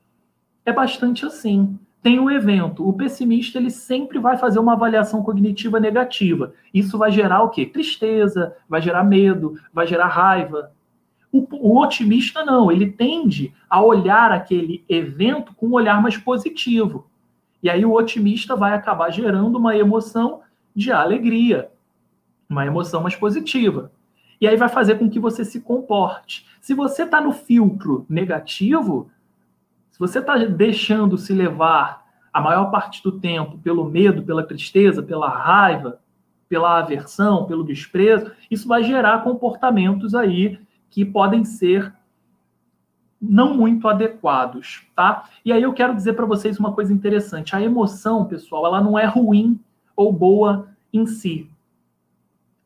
É bastante assim tem o evento. O pessimista ele sempre vai fazer uma avaliação cognitiva negativa. Isso vai gerar o quê? Tristeza, vai gerar medo, vai gerar raiva. O, o otimista não, ele tende a olhar aquele evento com um olhar mais positivo. E aí o otimista vai acabar gerando uma emoção de alegria, uma emoção mais positiva. E aí vai fazer com que você se comporte. Se você está no filtro negativo, se você está deixando se levar a maior parte do tempo pelo medo, pela tristeza, pela raiva, pela aversão, pelo desprezo, isso vai gerar comportamentos aí que podem ser não muito adequados, tá? E aí eu quero dizer para vocês uma coisa interessante. A emoção, pessoal, ela não é ruim ou boa em si.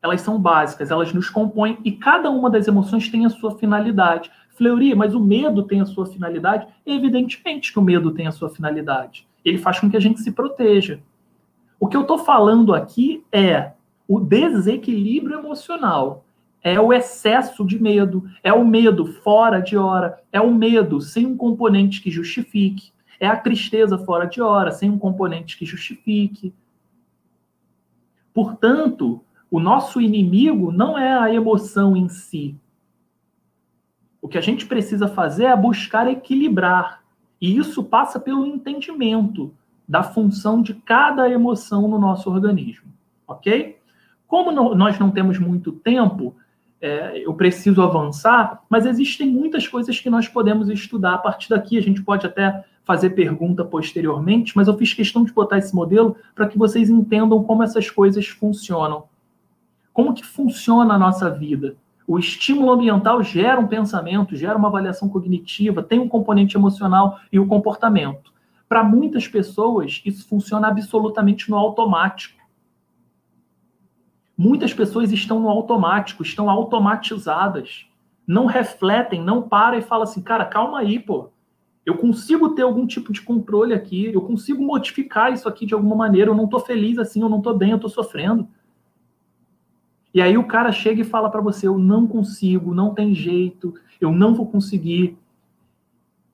Elas são básicas, elas nos compõem e cada uma das emoções tem a sua finalidade. Fleury, mas o medo tem a sua finalidade? Evidentemente que o medo tem a sua finalidade. Ele faz com que a gente se proteja. O que eu estou falando aqui é o desequilíbrio emocional. É o excesso de medo, é o medo fora de hora, é o medo sem um componente que justifique, é a tristeza fora de hora, sem um componente que justifique. Portanto, o nosso inimigo não é a emoção em si, o que a gente precisa fazer é buscar equilibrar. E isso passa pelo entendimento da função de cada emoção no nosso organismo. Ok? Como nós não temos muito tempo, é, eu preciso avançar, mas existem muitas coisas que nós podemos estudar. A partir daqui, a gente pode até fazer pergunta posteriormente, mas eu fiz questão de botar esse modelo para que vocês entendam como essas coisas funcionam. Como que funciona a nossa vida? O estímulo ambiental gera um pensamento, gera uma avaliação cognitiva, tem um componente emocional e o comportamento. Para muitas pessoas, isso funciona absolutamente no automático. Muitas pessoas estão no automático, estão automatizadas. Não refletem, não param e falam assim, cara, calma aí, pô. Eu consigo ter algum tipo de controle aqui, eu consigo modificar isso aqui de alguma maneira, eu não estou feliz assim, eu não estou bem, eu estou sofrendo. E aí o cara chega e fala para você: eu não consigo, não tem jeito, eu não vou conseguir.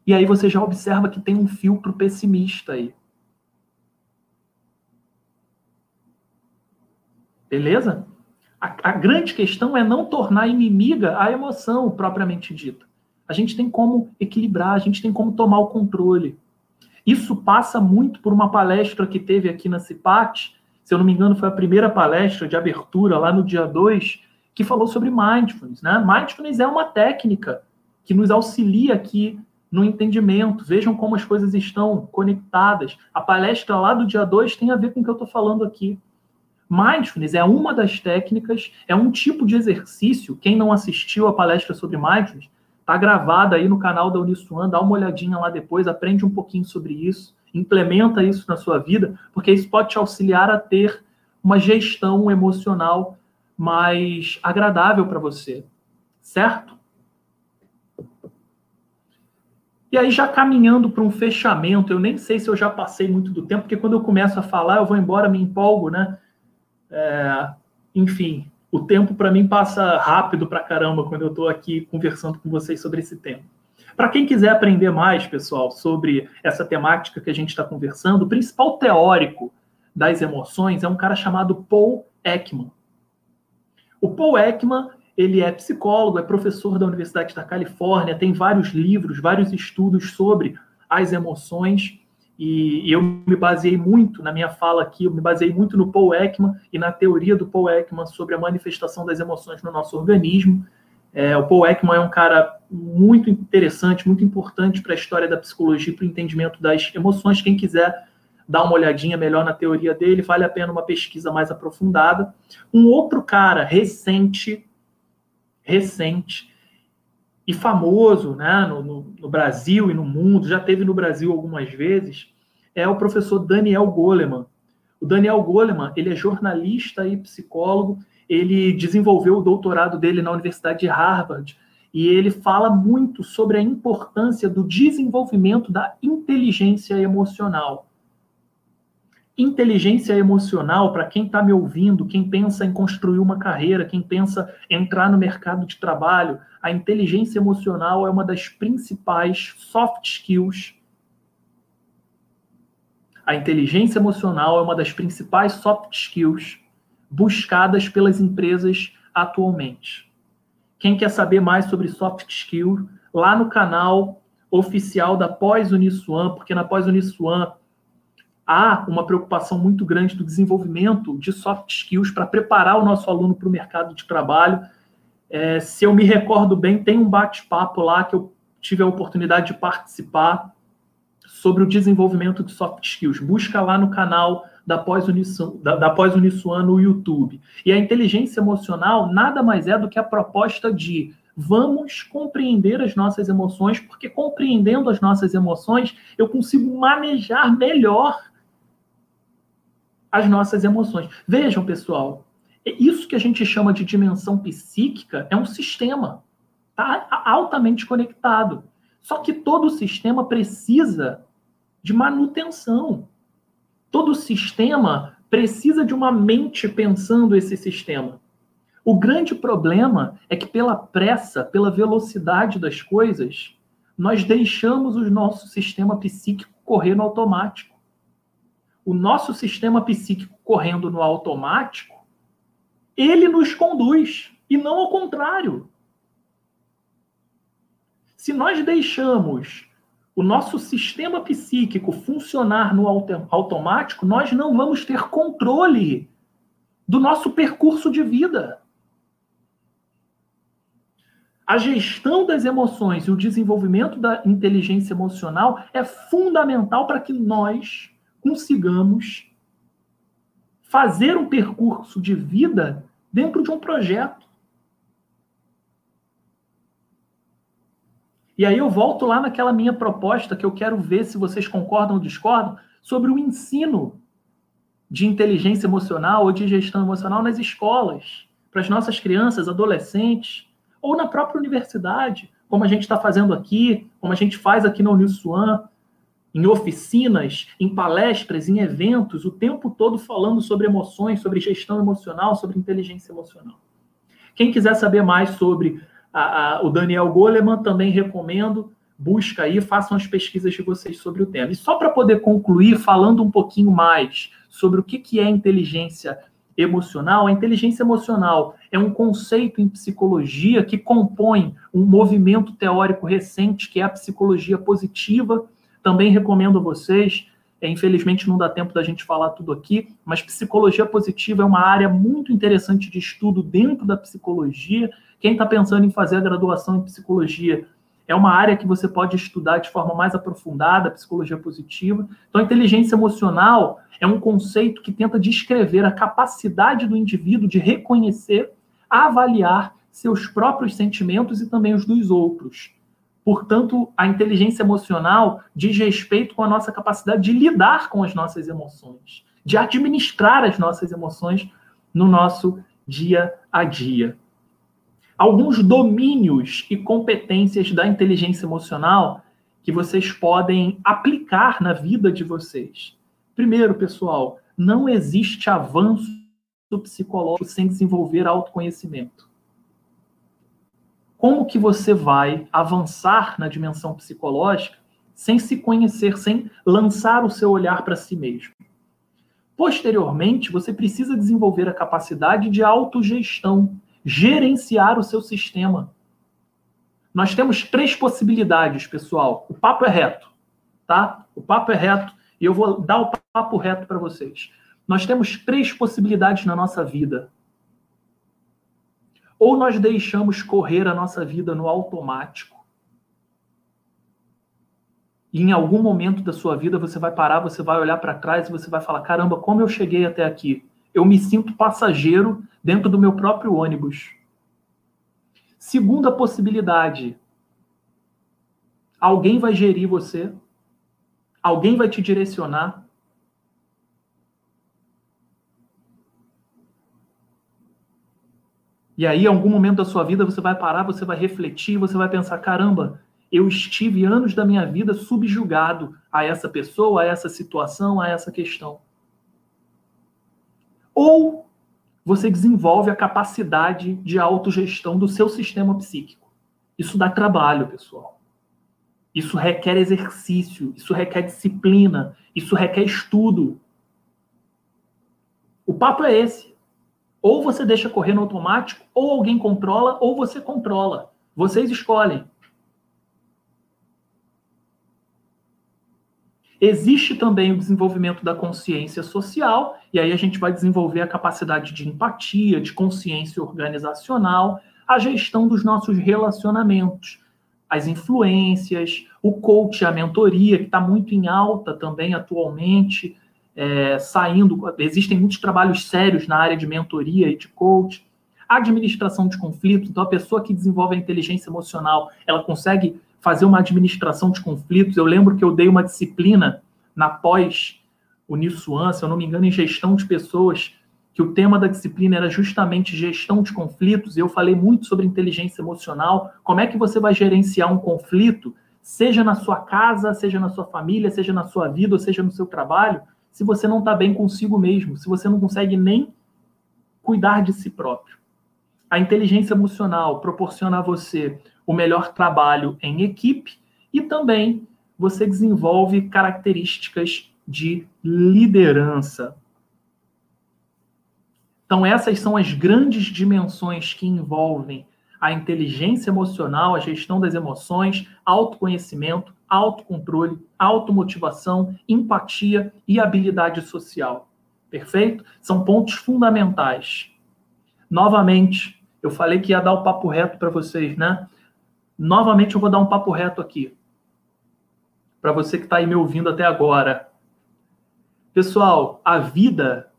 E aí você já observa que tem um filtro pessimista aí. Beleza? A, a, grande questão é não tornar inimiga a emoção propriamente dita. A gente tem como equilibrar, a gente tem como tomar o controle. Isso passa muito por uma palestra que teve aqui na CIPAT, se eu não me engano, foi a primeira palestra de abertura lá no dia 2, que falou sobre mindfulness. Né? Mindfulness é uma técnica que nos auxilia aqui no entendimento. Vejam como as coisas estão conectadas. A palestra lá do dia 2 tem a ver com o que eu estou falando aqui. Mindfulness é uma das técnicas, é um tipo de exercício. Quem não assistiu a palestra sobre Mindfulness, está gravada aí no canal da Uniswan, dá uma olhadinha lá depois, aprende um pouquinho sobre isso, implementa isso na sua vida, porque isso pode te auxiliar a ter uma gestão emocional mais agradável para você, certo? E aí, já caminhando para um fechamento, eu nem sei se eu já passei muito do tempo, porque quando eu começo a falar, eu vou embora, me empolgo, né? É, enfim, o tempo para mim passa rápido para caramba quando eu estou aqui conversando com vocês sobre esse tema. Para quem quiser aprender mais, pessoal, sobre essa temática que a gente está conversando, o principal teórico das emoções é um cara chamado Paul Ekman. O Paul Ekman ele é psicólogo, é professor da Universidade da Califórnia, tem vários livros, vários estudos sobre as emoções. E, eu me baseei muito na minha fala aqui, eu me baseei muito no Paul Ekman e na teoria do Paul Ekman sobre a manifestação das emoções no nosso organismo. É, o Paul Ekman é um cara muito interessante, muito importante para a história da psicologia, para o entendimento das emoções. Quem quiser dar uma olhadinha melhor na teoria dele, vale a pena uma pesquisa mais aprofundada. Um outro cara recente recente e famoso né, no, no, no, Brasil e no mundo, já teve no Brasil algumas vezes, é o professor Daniel Goleman. O Daniel Goleman, ele é jornalista e psicólogo, ele desenvolveu o doutorado dele na Universidade de Harvard e ele fala muito sobre a importância do desenvolvimento da inteligência emocional inteligência emocional, para quem está me ouvindo, quem pensa em construir uma carreira, quem pensa entrar no mercado de trabalho, a inteligência emocional é uma das principais soft skills. A inteligência emocional é uma das principais soft skills buscadas pelas empresas atualmente. Quem quer saber mais sobre soft skills, lá no canal oficial da Pós-Uniswan, porque na Pós-Uniswan há uma preocupação muito grande do desenvolvimento de soft skills para preparar o nosso aluno para o mercado de trabalho. É, se eu me recordo bem, tem um bate-papo lá que eu tive a oportunidade de participar sobre o desenvolvimento de soft skills. Busca lá no canal da Pós-Uniswan da, Pós no YouTube. E a inteligência emocional nada mais é do que a proposta de vamos compreender as nossas emoções, porque compreendendo as nossas emoções, eu consigo manejar melhor as nossas emoções. Vejam, pessoal, isso que a gente chama de dimensão psíquica é um sistema, tá altamente conectado. Só que todo sistema precisa de manutenção. Todo sistema precisa de uma mente pensando esse sistema. O grande problema é que pela pressa, pela velocidade das coisas, nós deixamos o nosso sistema psíquico correr no automático o nosso sistema psíquico correndo no automático, ele nos conduz e não ao contrário. Se nós deixamos o nosso sistema psíquico funcionar no automático, nós não vamos ter controle do nosso percurso de vida. A gestão das emoções e o desenvolvimento da inteligência emocional é fundamental para que nós consigamos fazer um percurso de vida dentro de um projeto. E aí eu volto lá naquela minha proposta que eu quero ver se vocês concordam ou discordam sobre o ensino de inteligência emocional ou de gestão emocional nas escolas, para as nossas crianças, adolescentes, ou na própria universidade, como a gente está fazendo aqui, como a gente faz aqui na Uniswan, em oficinas, em palestras, em eventos, o tempo todo falando sobre emoções, sobre gestão emocional, sobre inteligência emocional. Quem quiser saber mais sobre a, a, o Daniel Goleman, também recomendo, busca aí, façam as pesquisas de vocês sobre o tema. E só para poder concluir, falando um pouquinho mais sobre o que, que é inteligência emocional, a inteligência emocional é um conceito em psicologia que compõe um movimento teórico recente que é a psicologia positiva, também recomendo a vocês, é, infelizmente não dá tempo da gente falar tudo aqui, mas psicologia positiva é uma área muito interessante de estudo dentro da psicologia. Quem está pensando em fazer a graduação em psicologia é uma área que você pode estudar de forma mais aprofundada, psicologia positiva. Então, inteligência emocional é um conceito que tenta descrever a capacidade do indivíduo de reconhecer, avaliar seus próprios sentimentos e também os dos outros. Portanto, a inteligência emocional diz respeito com a nossa capacidade de lidar com as nossas emoções, de administrar as nossas emoções no nosso dia a dia alguns domínios e competências da inteligência emocional que vocês podem aplicar na vida de vocês. Primeiro, pessoal, não existe avanço psicológico sem desenvolver autoconhecimento. Como que você vai avançar na dimensão psicológica sem se conhecer, sem lançar o seu olhar para si mesmo? Posteriormente, você precisa desenvolver a capacidade de autogestão, gerenciar o seu sistema. Nós temos três possibilidades, pessoal. O papo é reto, tá? O papo é reto e eu vou dar o papo reto para vocês. Nós temos três possibilidades na nossa vida. Ou nós deixamos correr a nossa vida no automático. E em algum momento da sua vida você vai parar, você vai olhar para trás e você vai falar: caramba, como eu cheguei até aqui? Eu me sinto passageiro dentro do meu próprio ônibus. Segunda possibilidade: alguém vai gerir você, alguém vai te direcionar. E aí, em algum momento da sua vida, você vai parar, você vai refletir, você vai pensar: caramba, eu estive anos da minha vida subjugado a essa pessoa, a essa situação, a essa questão. Ou você desenvolve a capacidade de autogestão do seu sistema psíquico. Isso dá trabalho, pessoal. Isso requer exercício, isso requer disciplina, isso requer estudo. O papo é esse. Ou você deixa correr no automático, ou alguém controla, ou você controla. Vocês escolhem. Existe também o desenvolvimento da consciência social, e aí a gente vai desenvolver a capacidade de empatia, de consciência organizacional, a gestão dos nossos relacionamentos, as influências, o coach, a mentoria, que está muito em alta também atualmente, é, saindo. Existem muitos trabalhos sérios na área de mentoria e de coach. A administração de conflitos, então a pessoa que desenvolve a inteligência emocional, ela consegue fazer uma administração de conflitos. Eu lembro que eu dei uma disciplina na pós Uniswan, se eu não me engano, em gestão de pessoas, que o tema da disciplina era justamente gestão de conflitos, e eu falei muito sobre inteligência emocional, como é que você vai gerenciar um conflito, seja na sua casa, seja na sua família, seja na sua vida, ou seja no seu trabalho, se você não está bem consigo mesmo, se você não consegue nem cuidar de si próprio. A inteligência emocional proporciona a você o melhor trabalho em equipe e também você desenvolve características de liderança. Então, essas são as grandes dimensões que envolvem a inteligência emocional, a gestão das emoções, autoconhecimento, autocontrole, automotivação, empatia e habilidade social. Perfeito? São pontos fundamentais. Novamente, eu falei que ia dar o papo reto para vocês, né? Novamente eu vou dar um papo reto aqui. Para você que está aí me ouvindo até agora. Pessoal, a vida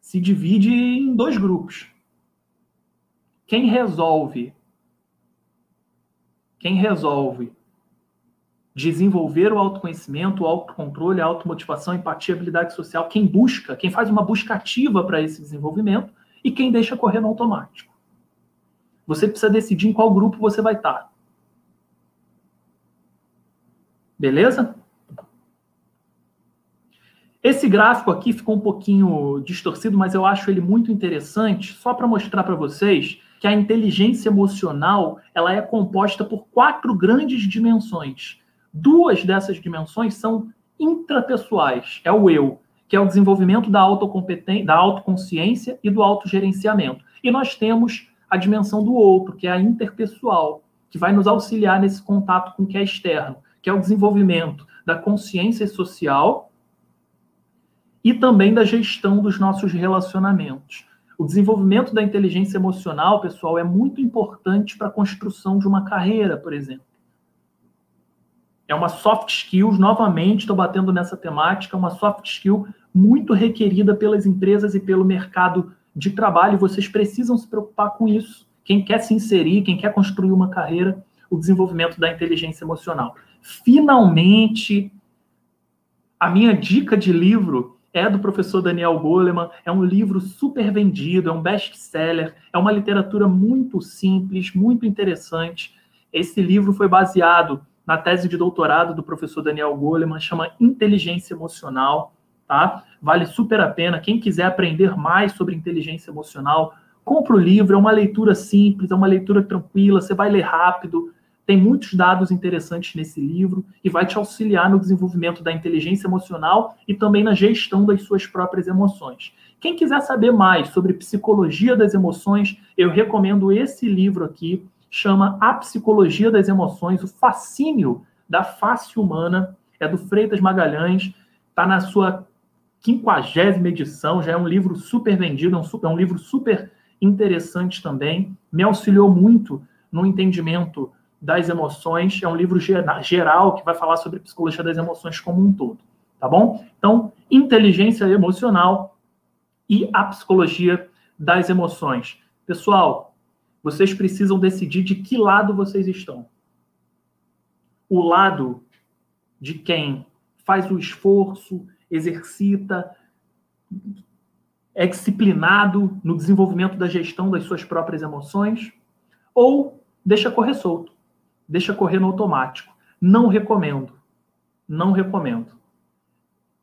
se divide em dois grupos. Quem resolve quem resolve desenvolver o autoconhecimento, o autocontrole, a automotivação, a empatia, a habilidade social, quem busca, quem faz uma busca ativa para esse desenvolvimento e quem deixa correr no automático. Você precisa decidir em qual grupo você vai estar. Beleza? Esse gráfico aqui ficou um pouquinho distorcido, mas eu acho ele muito interessante, só para mostrar para vocês que a inteligência emocional ela é composta por quatro grandes dimensões. Duas dessas dimensões são intrapessoais, é o eu, que é o desenvolvimento da autocompetência, da autoconsciência e do autogerenciamento. E nós temos a dimensão do outro, que é a interpessoal, que vai nos auxiliar nesse contato com o que é externo, que é o desenvolvimento da consciência social e também da gestão dos nossos relacionamentos. O desenvolvimento da inteligência emocional, pessoal, é muito importante para a construção de uma carreira, por exemplo. É uma soft skills, novamente, estou batendo nessa temática, uma soft skill muito requerida pelas empresas e pelo mercado de trabalho. Vocês precisam se preocupar com isso. Quem quer se inserir, quem quer construir uma carreira, o desenvolvimento da inteligência emocional. Finalmente, a minha dica de livro é do professor Daniel Goleman, é um livro super vendido, é um best-seller, é uma literatura muito simples, muito interessante. Esse livro foi baseado na tese de doutorado do professor Daniel Goleman, chama Inteligência Emocional, tá? Vale super a pena. Quem quiser aprender mais sobre inteligência emocional, compra o livro, é uma leitura simples, é uma leitura tranquila, você vai ler rápido, tem muitos dados interessantes nesse livro e vai te auxiliar no desenvolvimento da inteligência emocional e também na gestão das suas próprias emoções. Quem quiser saber mais sobre psicologia das emoções, eu recomendo esse livro aqui, chama A Psicologia das Emoções, o fascínio da face humana, é do Freitas Magalhães, está na sua quinquagésima edição, já é um livro super vendido, é um, super, é um livro super interessante também, me auxiliou muito no entendimento das emoções. É um livro geral que vai falar sobre psicologia das emoções como um todo, tá bom? Então, inteligência emocional e a psicologia das emoções. Pessoal, vocês precisam decidir de que lado vocês estão. O lado de quem faz o esforço, exercita, é disciplinado no desenvolvimento da gestão das suas próprias emoções, ou deixa correr solto deixa correr no automático. Não recomendo. Não recomendo.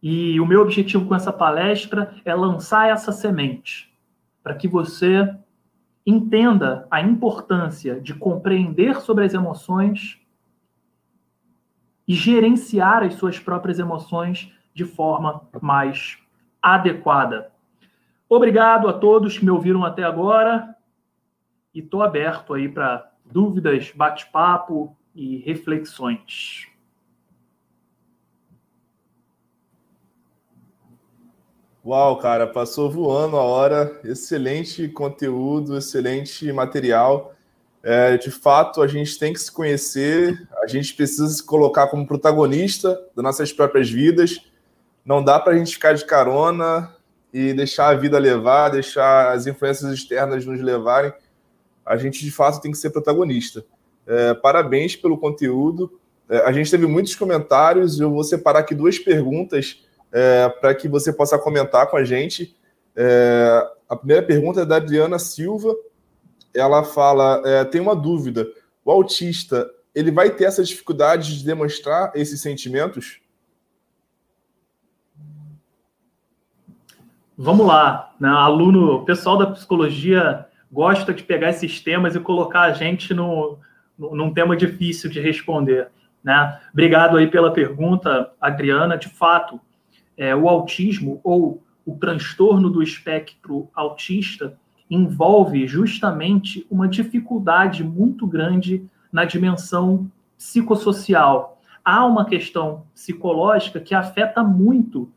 E o meu objetivo com essa palestra é lançar essa semente para que você entenda a importância de compreender sobre as emoções e gerenciar as suas próprias emoções de forma mais adequada. Obrigado a todos que me ouviram até agora e estou aberto aí para dúvidas, bate-papo e reflexões. Uau, cara, passou voando a hora. Excelente conteúdo, excelente material. É, de fato, a gente tem que se conhecer, a gente precisa se colocar como protagonista das nossas próprias vidas. Não dá para a gente ficar de carona e deixar a vida levar, deixar as influências externas nos levarem a gente de fato tem que ser protagonista. É, parabéns pelo conteúdo. É, a gente teve muitos comentários. Eu vou separar aqui duas perguntas é, para que você possa comentar com a gente. É, a primeira pergunta é da Adriana Silva. Ela fala: é, tem uma dúvida. O autista ele vai ter essa dificuldade de demonstrar esses sentimentos? Vamos lá, né? aluno, pessoal da psicologia gosta de pegar esses temas e colocar a gente no, no, num tema difícil de responder. Né? Obrigado aí pela pergunta, Adriana. De fato, é, o autismo ou o transtorno do espectro autista envolve justamente uma dificuldade muito grande na dimensão psicossocial. Há uma questão psicológica que afeta muito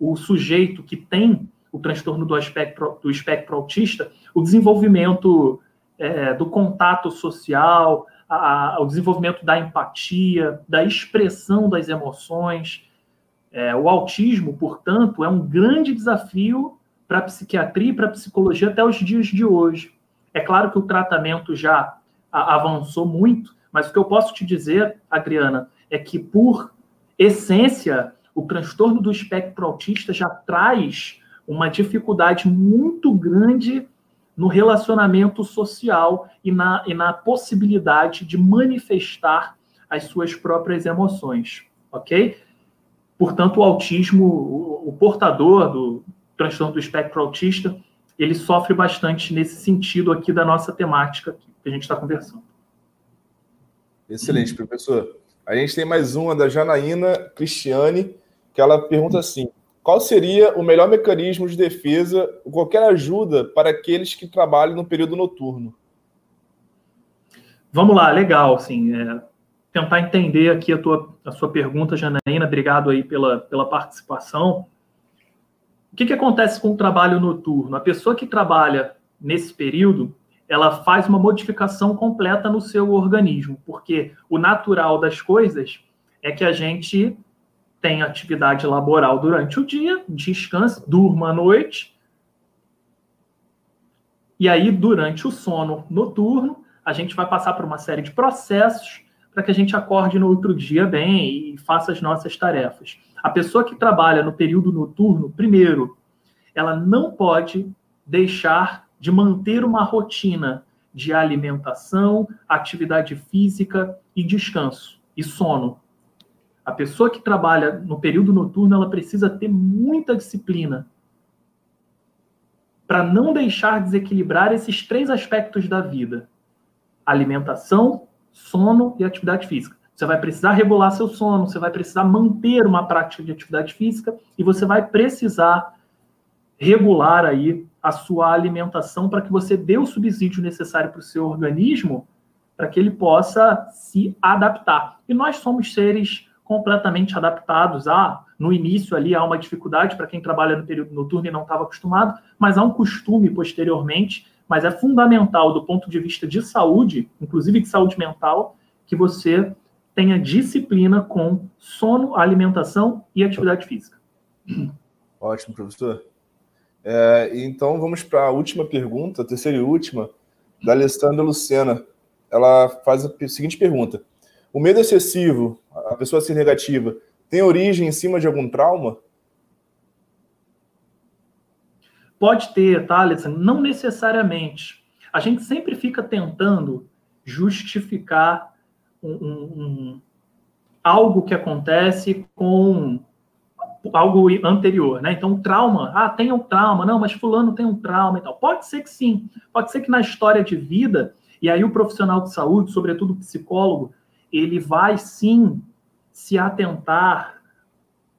o sujeito que tem o transtorno do espectro, do espectro autista, o desenvolvimento é, do contato social, a, a, o desenvolvimento da empatia, da expressão das emoções. É, o autismo, portanto, é um grande desafio para a psiquiatria e para a psicologia até os dias de hoje. É claro que o tratamento já avançou muito, mas o que eu posso te dizer, Adriana, é que, por essência, o transtorno do espectro autista já traz uma dificuldade muito grande no relacionamento social e na, e na possibilidade de manifestar as suas próprias emoções, ok? Portanto, o autismo, o, o portador do transtorno do espectro autista, ele sofre bastante nesse sentido aqui da nossa temática que a gente está conversando. Excelente, professor. A gente tem mais uma da Janaína Cristiane, que ela pergunta assim: qual seria o melhor mecanismo de defesa, qualquer ajuda para aqueles que trabalham no período noturno? Vamos lá, legal, assim, é, tentar entender aqui a, tua, a sua pergunta, Janaína, obrigado aí pela, pela participação. O que, que acontece com o trabalho noturno? A pessoa que trabalha nesse período, ela faz uma modificação completa no seu organismo, porque o natural das coisas é que a gente tem atividade laboral durante o dia, descanse, durma à noite, e aí durante o sono noturno, a gente vai passar por uma série de processos para que a gente acorde no outro dia bem e faça as nossas tarefas. A pessoa que trabalha no período noturno, primeiro, ela não pode deixar de manter uma rotina de alimentação, atividade física e descanso e sono. A pessoa que trabalha no período noturno, ela precisa ter muita disciplina para não deixar desequilibrar esses três aspectos da vida: alimentação, sono e atividade física. Você vai precisar regular seu sono, você vai precisar manter uma prática de atividade física e você vai precisar regular aí a sua alimentação para que você dê o subsídio necessário para o seu organismo para que ele possa se adaptar. E nós somos seres completamente adaptados a no início ali há uma dificuldade para quem trabalha no período noturno e não estava acostumado, mas há um costume posteriormente, mas é fundamental do ponto de vista de saúde, inclusive de saúde mental, que você tenha disciplina com sono, alimentação e atividade física. Ótimo, professor. É, então vamos para a última pergunta, terceira e última, da Alessandra Lucena. Ela faz a seguinte pergunta: O medo excessivo, a pessoa ser negativa, tem origem em cima de algum trauma? Pode ter, tá, Alessandra? Não necessariamente. A gente sempre fica tentando justificar um, um, um, algo que acontece com algo anterior, né? Então, trauma, ah, tem um trauma, não, mas fulano tem um trauma e tal. Pode ser que sim, pode ser que na história de vida, e aí o profissional de saúde, sobretudo o psicólogo, ele vai sim se atentar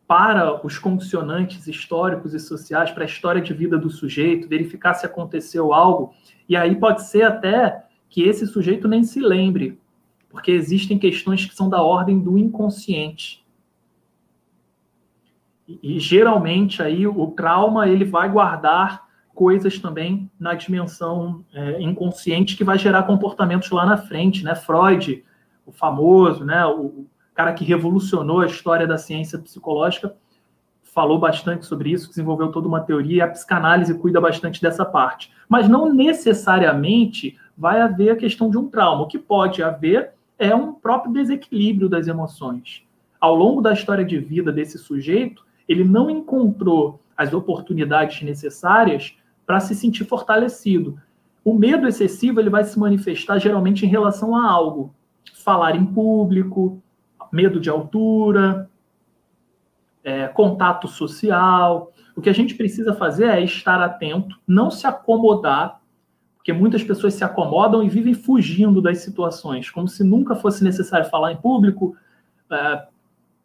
para os condicionantes históricos e sociais, para a história de vida do sujeito, verificar se aconteceu algo, e aí pode ser até que esse sujeito nem se lembre, porque existem questões que são da ordem do inconsciente. E, e geralmente aí o trauma ele vai guardar coisas também na dimensão é, inconsciente que vai gerar comportamentos lá na frente, né? Freud, o famoso, né? O cara que revolucionou a história da ciência psicológica, falou bastante sobre isso, desenvolveu toda uma teoria, e a psicanálise cuida bastante dessa parte. Mas não necessariamente vai haver a questão de um trauma. O que pode haver é um próprio desequilíbrio das emoções. Ao longo da história de vida desse sujeito, ele não encontrou as oportunidades necessárias para se sentir fortalecido. O medo excessivo ele vai se manifestar geralmente em relação a algo. Falar em público, medo de altura, é, contato social. O que a gente precisa fazer é estar atento, não se acomodar, porque muitas pessoas se acomodam e vivem fugindo das situações, como se nunca fosse necessário falar em público, é,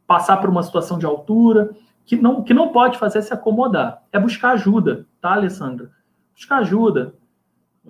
passar por uma situação de altura que não, que não pode fazer é se acomodar. É buscar ajuda, tá, Alessandra? Buscar ajuda.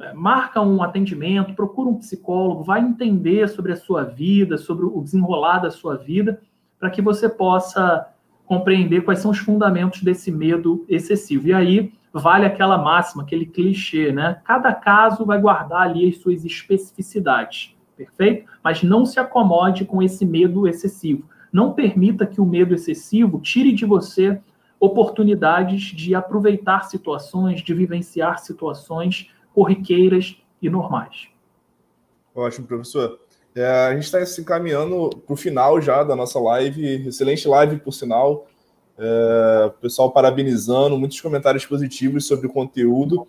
É, marca um atendimento, procura um psicólogo, vai entender sobre a sua vida, sobre o desenrolar da sua vida, para que você possa compreender quais são os fundamentos desse medo excessivo. E aí vale aquela máxima, aquele clichê, né? Cada caso vai guardar ali as suas especificidades, perfeito? Mas não se acomode com esse medo excessivo. Não permita que o medo excessivo tire de você oportunidades de aproveitar situações, de vivenciar situações corriqueiras e normais. Ótimo, professor. É, a gente está se encaminhando para o final já da nossa live. Excelente live, por sinal. É, o pessoal parabenizando, muitos comentários positivos sobre o conteúdo.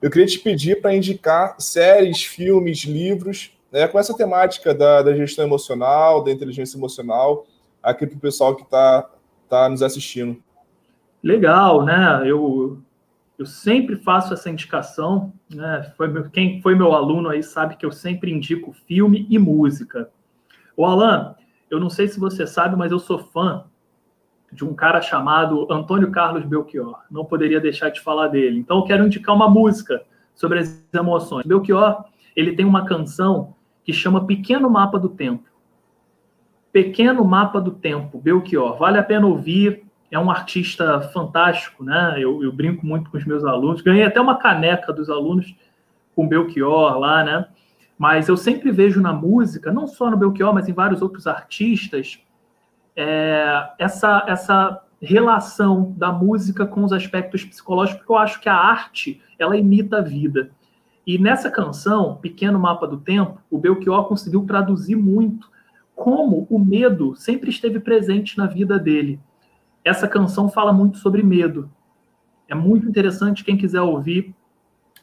Eu queria te pedir para indicar séries, filmes, livros, né, com essa temática da, da gestão emocional, da inteligência emocional, aqui para o pessoal que está tá nos assistindo. Legal, né? Eu, eu sempre faço essa indicação, né? Foi meu, quem foi meu aluno aí sabe que eu sempre indico filme e música. O Alan, eu não sei se você sabe, mas eu sou fã de um cara chamado Antônio Carlos Belchior. Não poderia deixar de falar dele. Então eu quero indicar uma música sobre as emoções. Belchior, ele tem uma canção que chama Pequeno Mapa do Tempo. Pequeno Mapa do Tempo, Belchior. Vale a pena ouvir. É um artista fantástico, né? Eu, eu, brinco muito com os meus alunos. Ganhei até uma caneca dos alunos com Belchior lá, né? Mas eu sempre vejo na música, não só no Belchior, mas em vários outros artistas, é, essa, essa relação da música com os aspectos psicológicos, porque eu acho que a arte, ela imita a vida. E nessa canção, Pequeno Mapa do Tempo, o Belchior conseguiu traduzir muito como o medo sempre esteve presente na vida dele essa canção fala muito sobre medo. É muito interessante, quem quiser ouvir,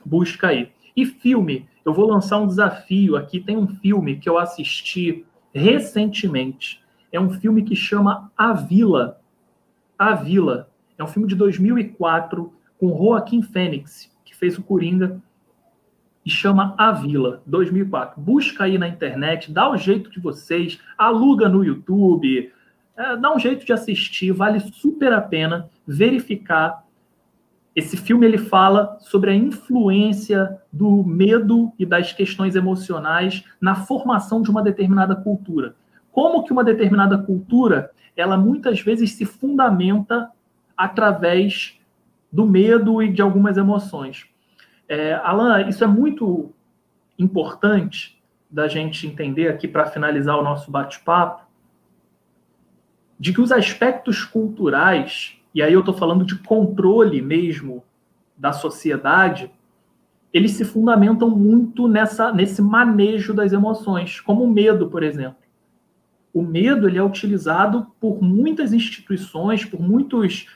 busca aí. E filme, eu vou lançar um desafio aqui. Tem um filme que eu assisti recentemente. É um filme que chama A Vila. A Vila. É um filme de 2004 com Joaquim Fênix, que fez o Coringa, e chama A Vila, 2004. Busca aí na internet, dá o jeito de vocês, aluga no YouTube, é, dá um jeito de assistir, vale super a pena verificar. Esse filme ele fala sobre a influência do medo e das questões emocionais na formação de uma determinada cultura. Como que uma determinada cultura, ela muitas vezes se fundamenta através do medo e de algumas emoções. É, Alan, isso é muito importante da gente entender aqui para finalizar o nosso bate-papo, de que os aspectos culturais, e aí eu estou falando de controle mesmo da sociedade, eles se fundamentam muito nessa, nesse manejo das emoções, como o medo, por exemplo. O medo ele é utilizado por muitas instituições, por muitos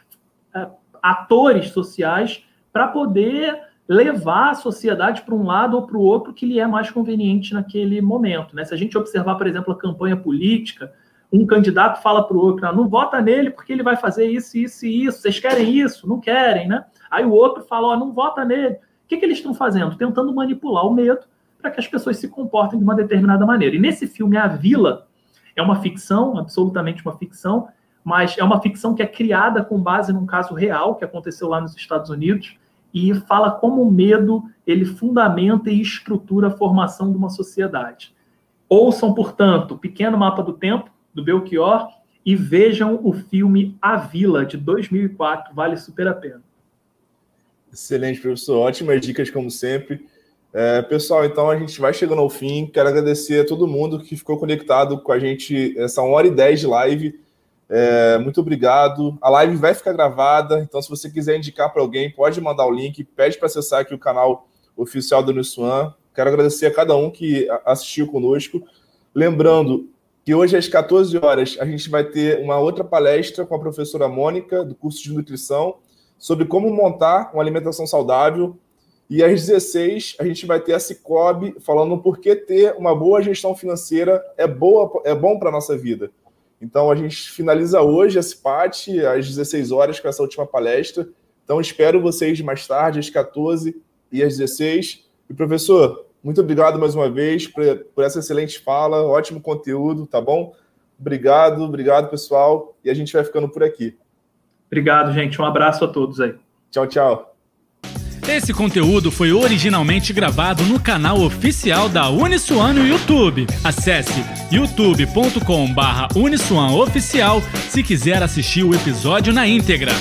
é, atores sociais, para poder levar a sociedade para um lado ou para o outro que lhe é mais conveniente naquele momento. Né? Se a gente observar, por exemplo, a campanha política, um candidato fala para o outro, não vota nele porque ele vai fazer isso, isso e isso, vocês querem isso? Não querem, né? Aí o outro fala, não vota nele. O que, que eles estão fazendo? Tentando manipular o medo para que as pessoas se comportem de uma determinada maneira. E nesse filme, A Vila, é uma ficção, absolutamente uma ficção, mas é uma ficção que é criada com base num caso real que aconteceu lá nos Estados Unidos e fala como o medo ele fundamenta e estrutura a formação de uma sociedade. Ouçam, portanto, Pequeno Mapa do Tempo, do Belchior e vejam o filme A Vila, de 2004, vale super a pena. Excelente, professor. Ótimas dicas, como sempre. É, pessoal, então a gente vai chegando ao fim. Quero agradecer a todo mundo que ficou conectado com a gente essa hora e dez de live. É, muito obrigado. A live vai ficar gravada, então se você quiser indicar para alguém, pode mandar o link, pede para acessar aqui o canal oficial do Uniswan. Quero agradecer a cada um que assistiu conosco. Lembrando, que hoje às 14 horas a gente vai ter uma outra palestra com a professora Mônica, do curso de nutrição, sobre como montar uma alimentação saudável. E às 16 a gente vai ter a Cicobi falando por que ter uma boa gestão financeira é boa, é bom para a nossa vida. Então a gente finaliza hoje esse PAT às 16 horas com essa última palestra. Então espero vocês mais tarde, às 14 e às 16. E professor, muito obrigado mais uma vez por, por essa excelente fala, ótimo conteúdo, tá bom? Obrigado, obrigado, pessoal. E a gente vai ficando por aqui. Obrigado, gente. Um abraço a todos aí. Tchau, tchau. Esse conteúdo foi originalmente gravado no canal oficial da Uniswan no YouTube. Acesse youtube.com/uniswanoficial se quiser assistir o episódio na íntegra.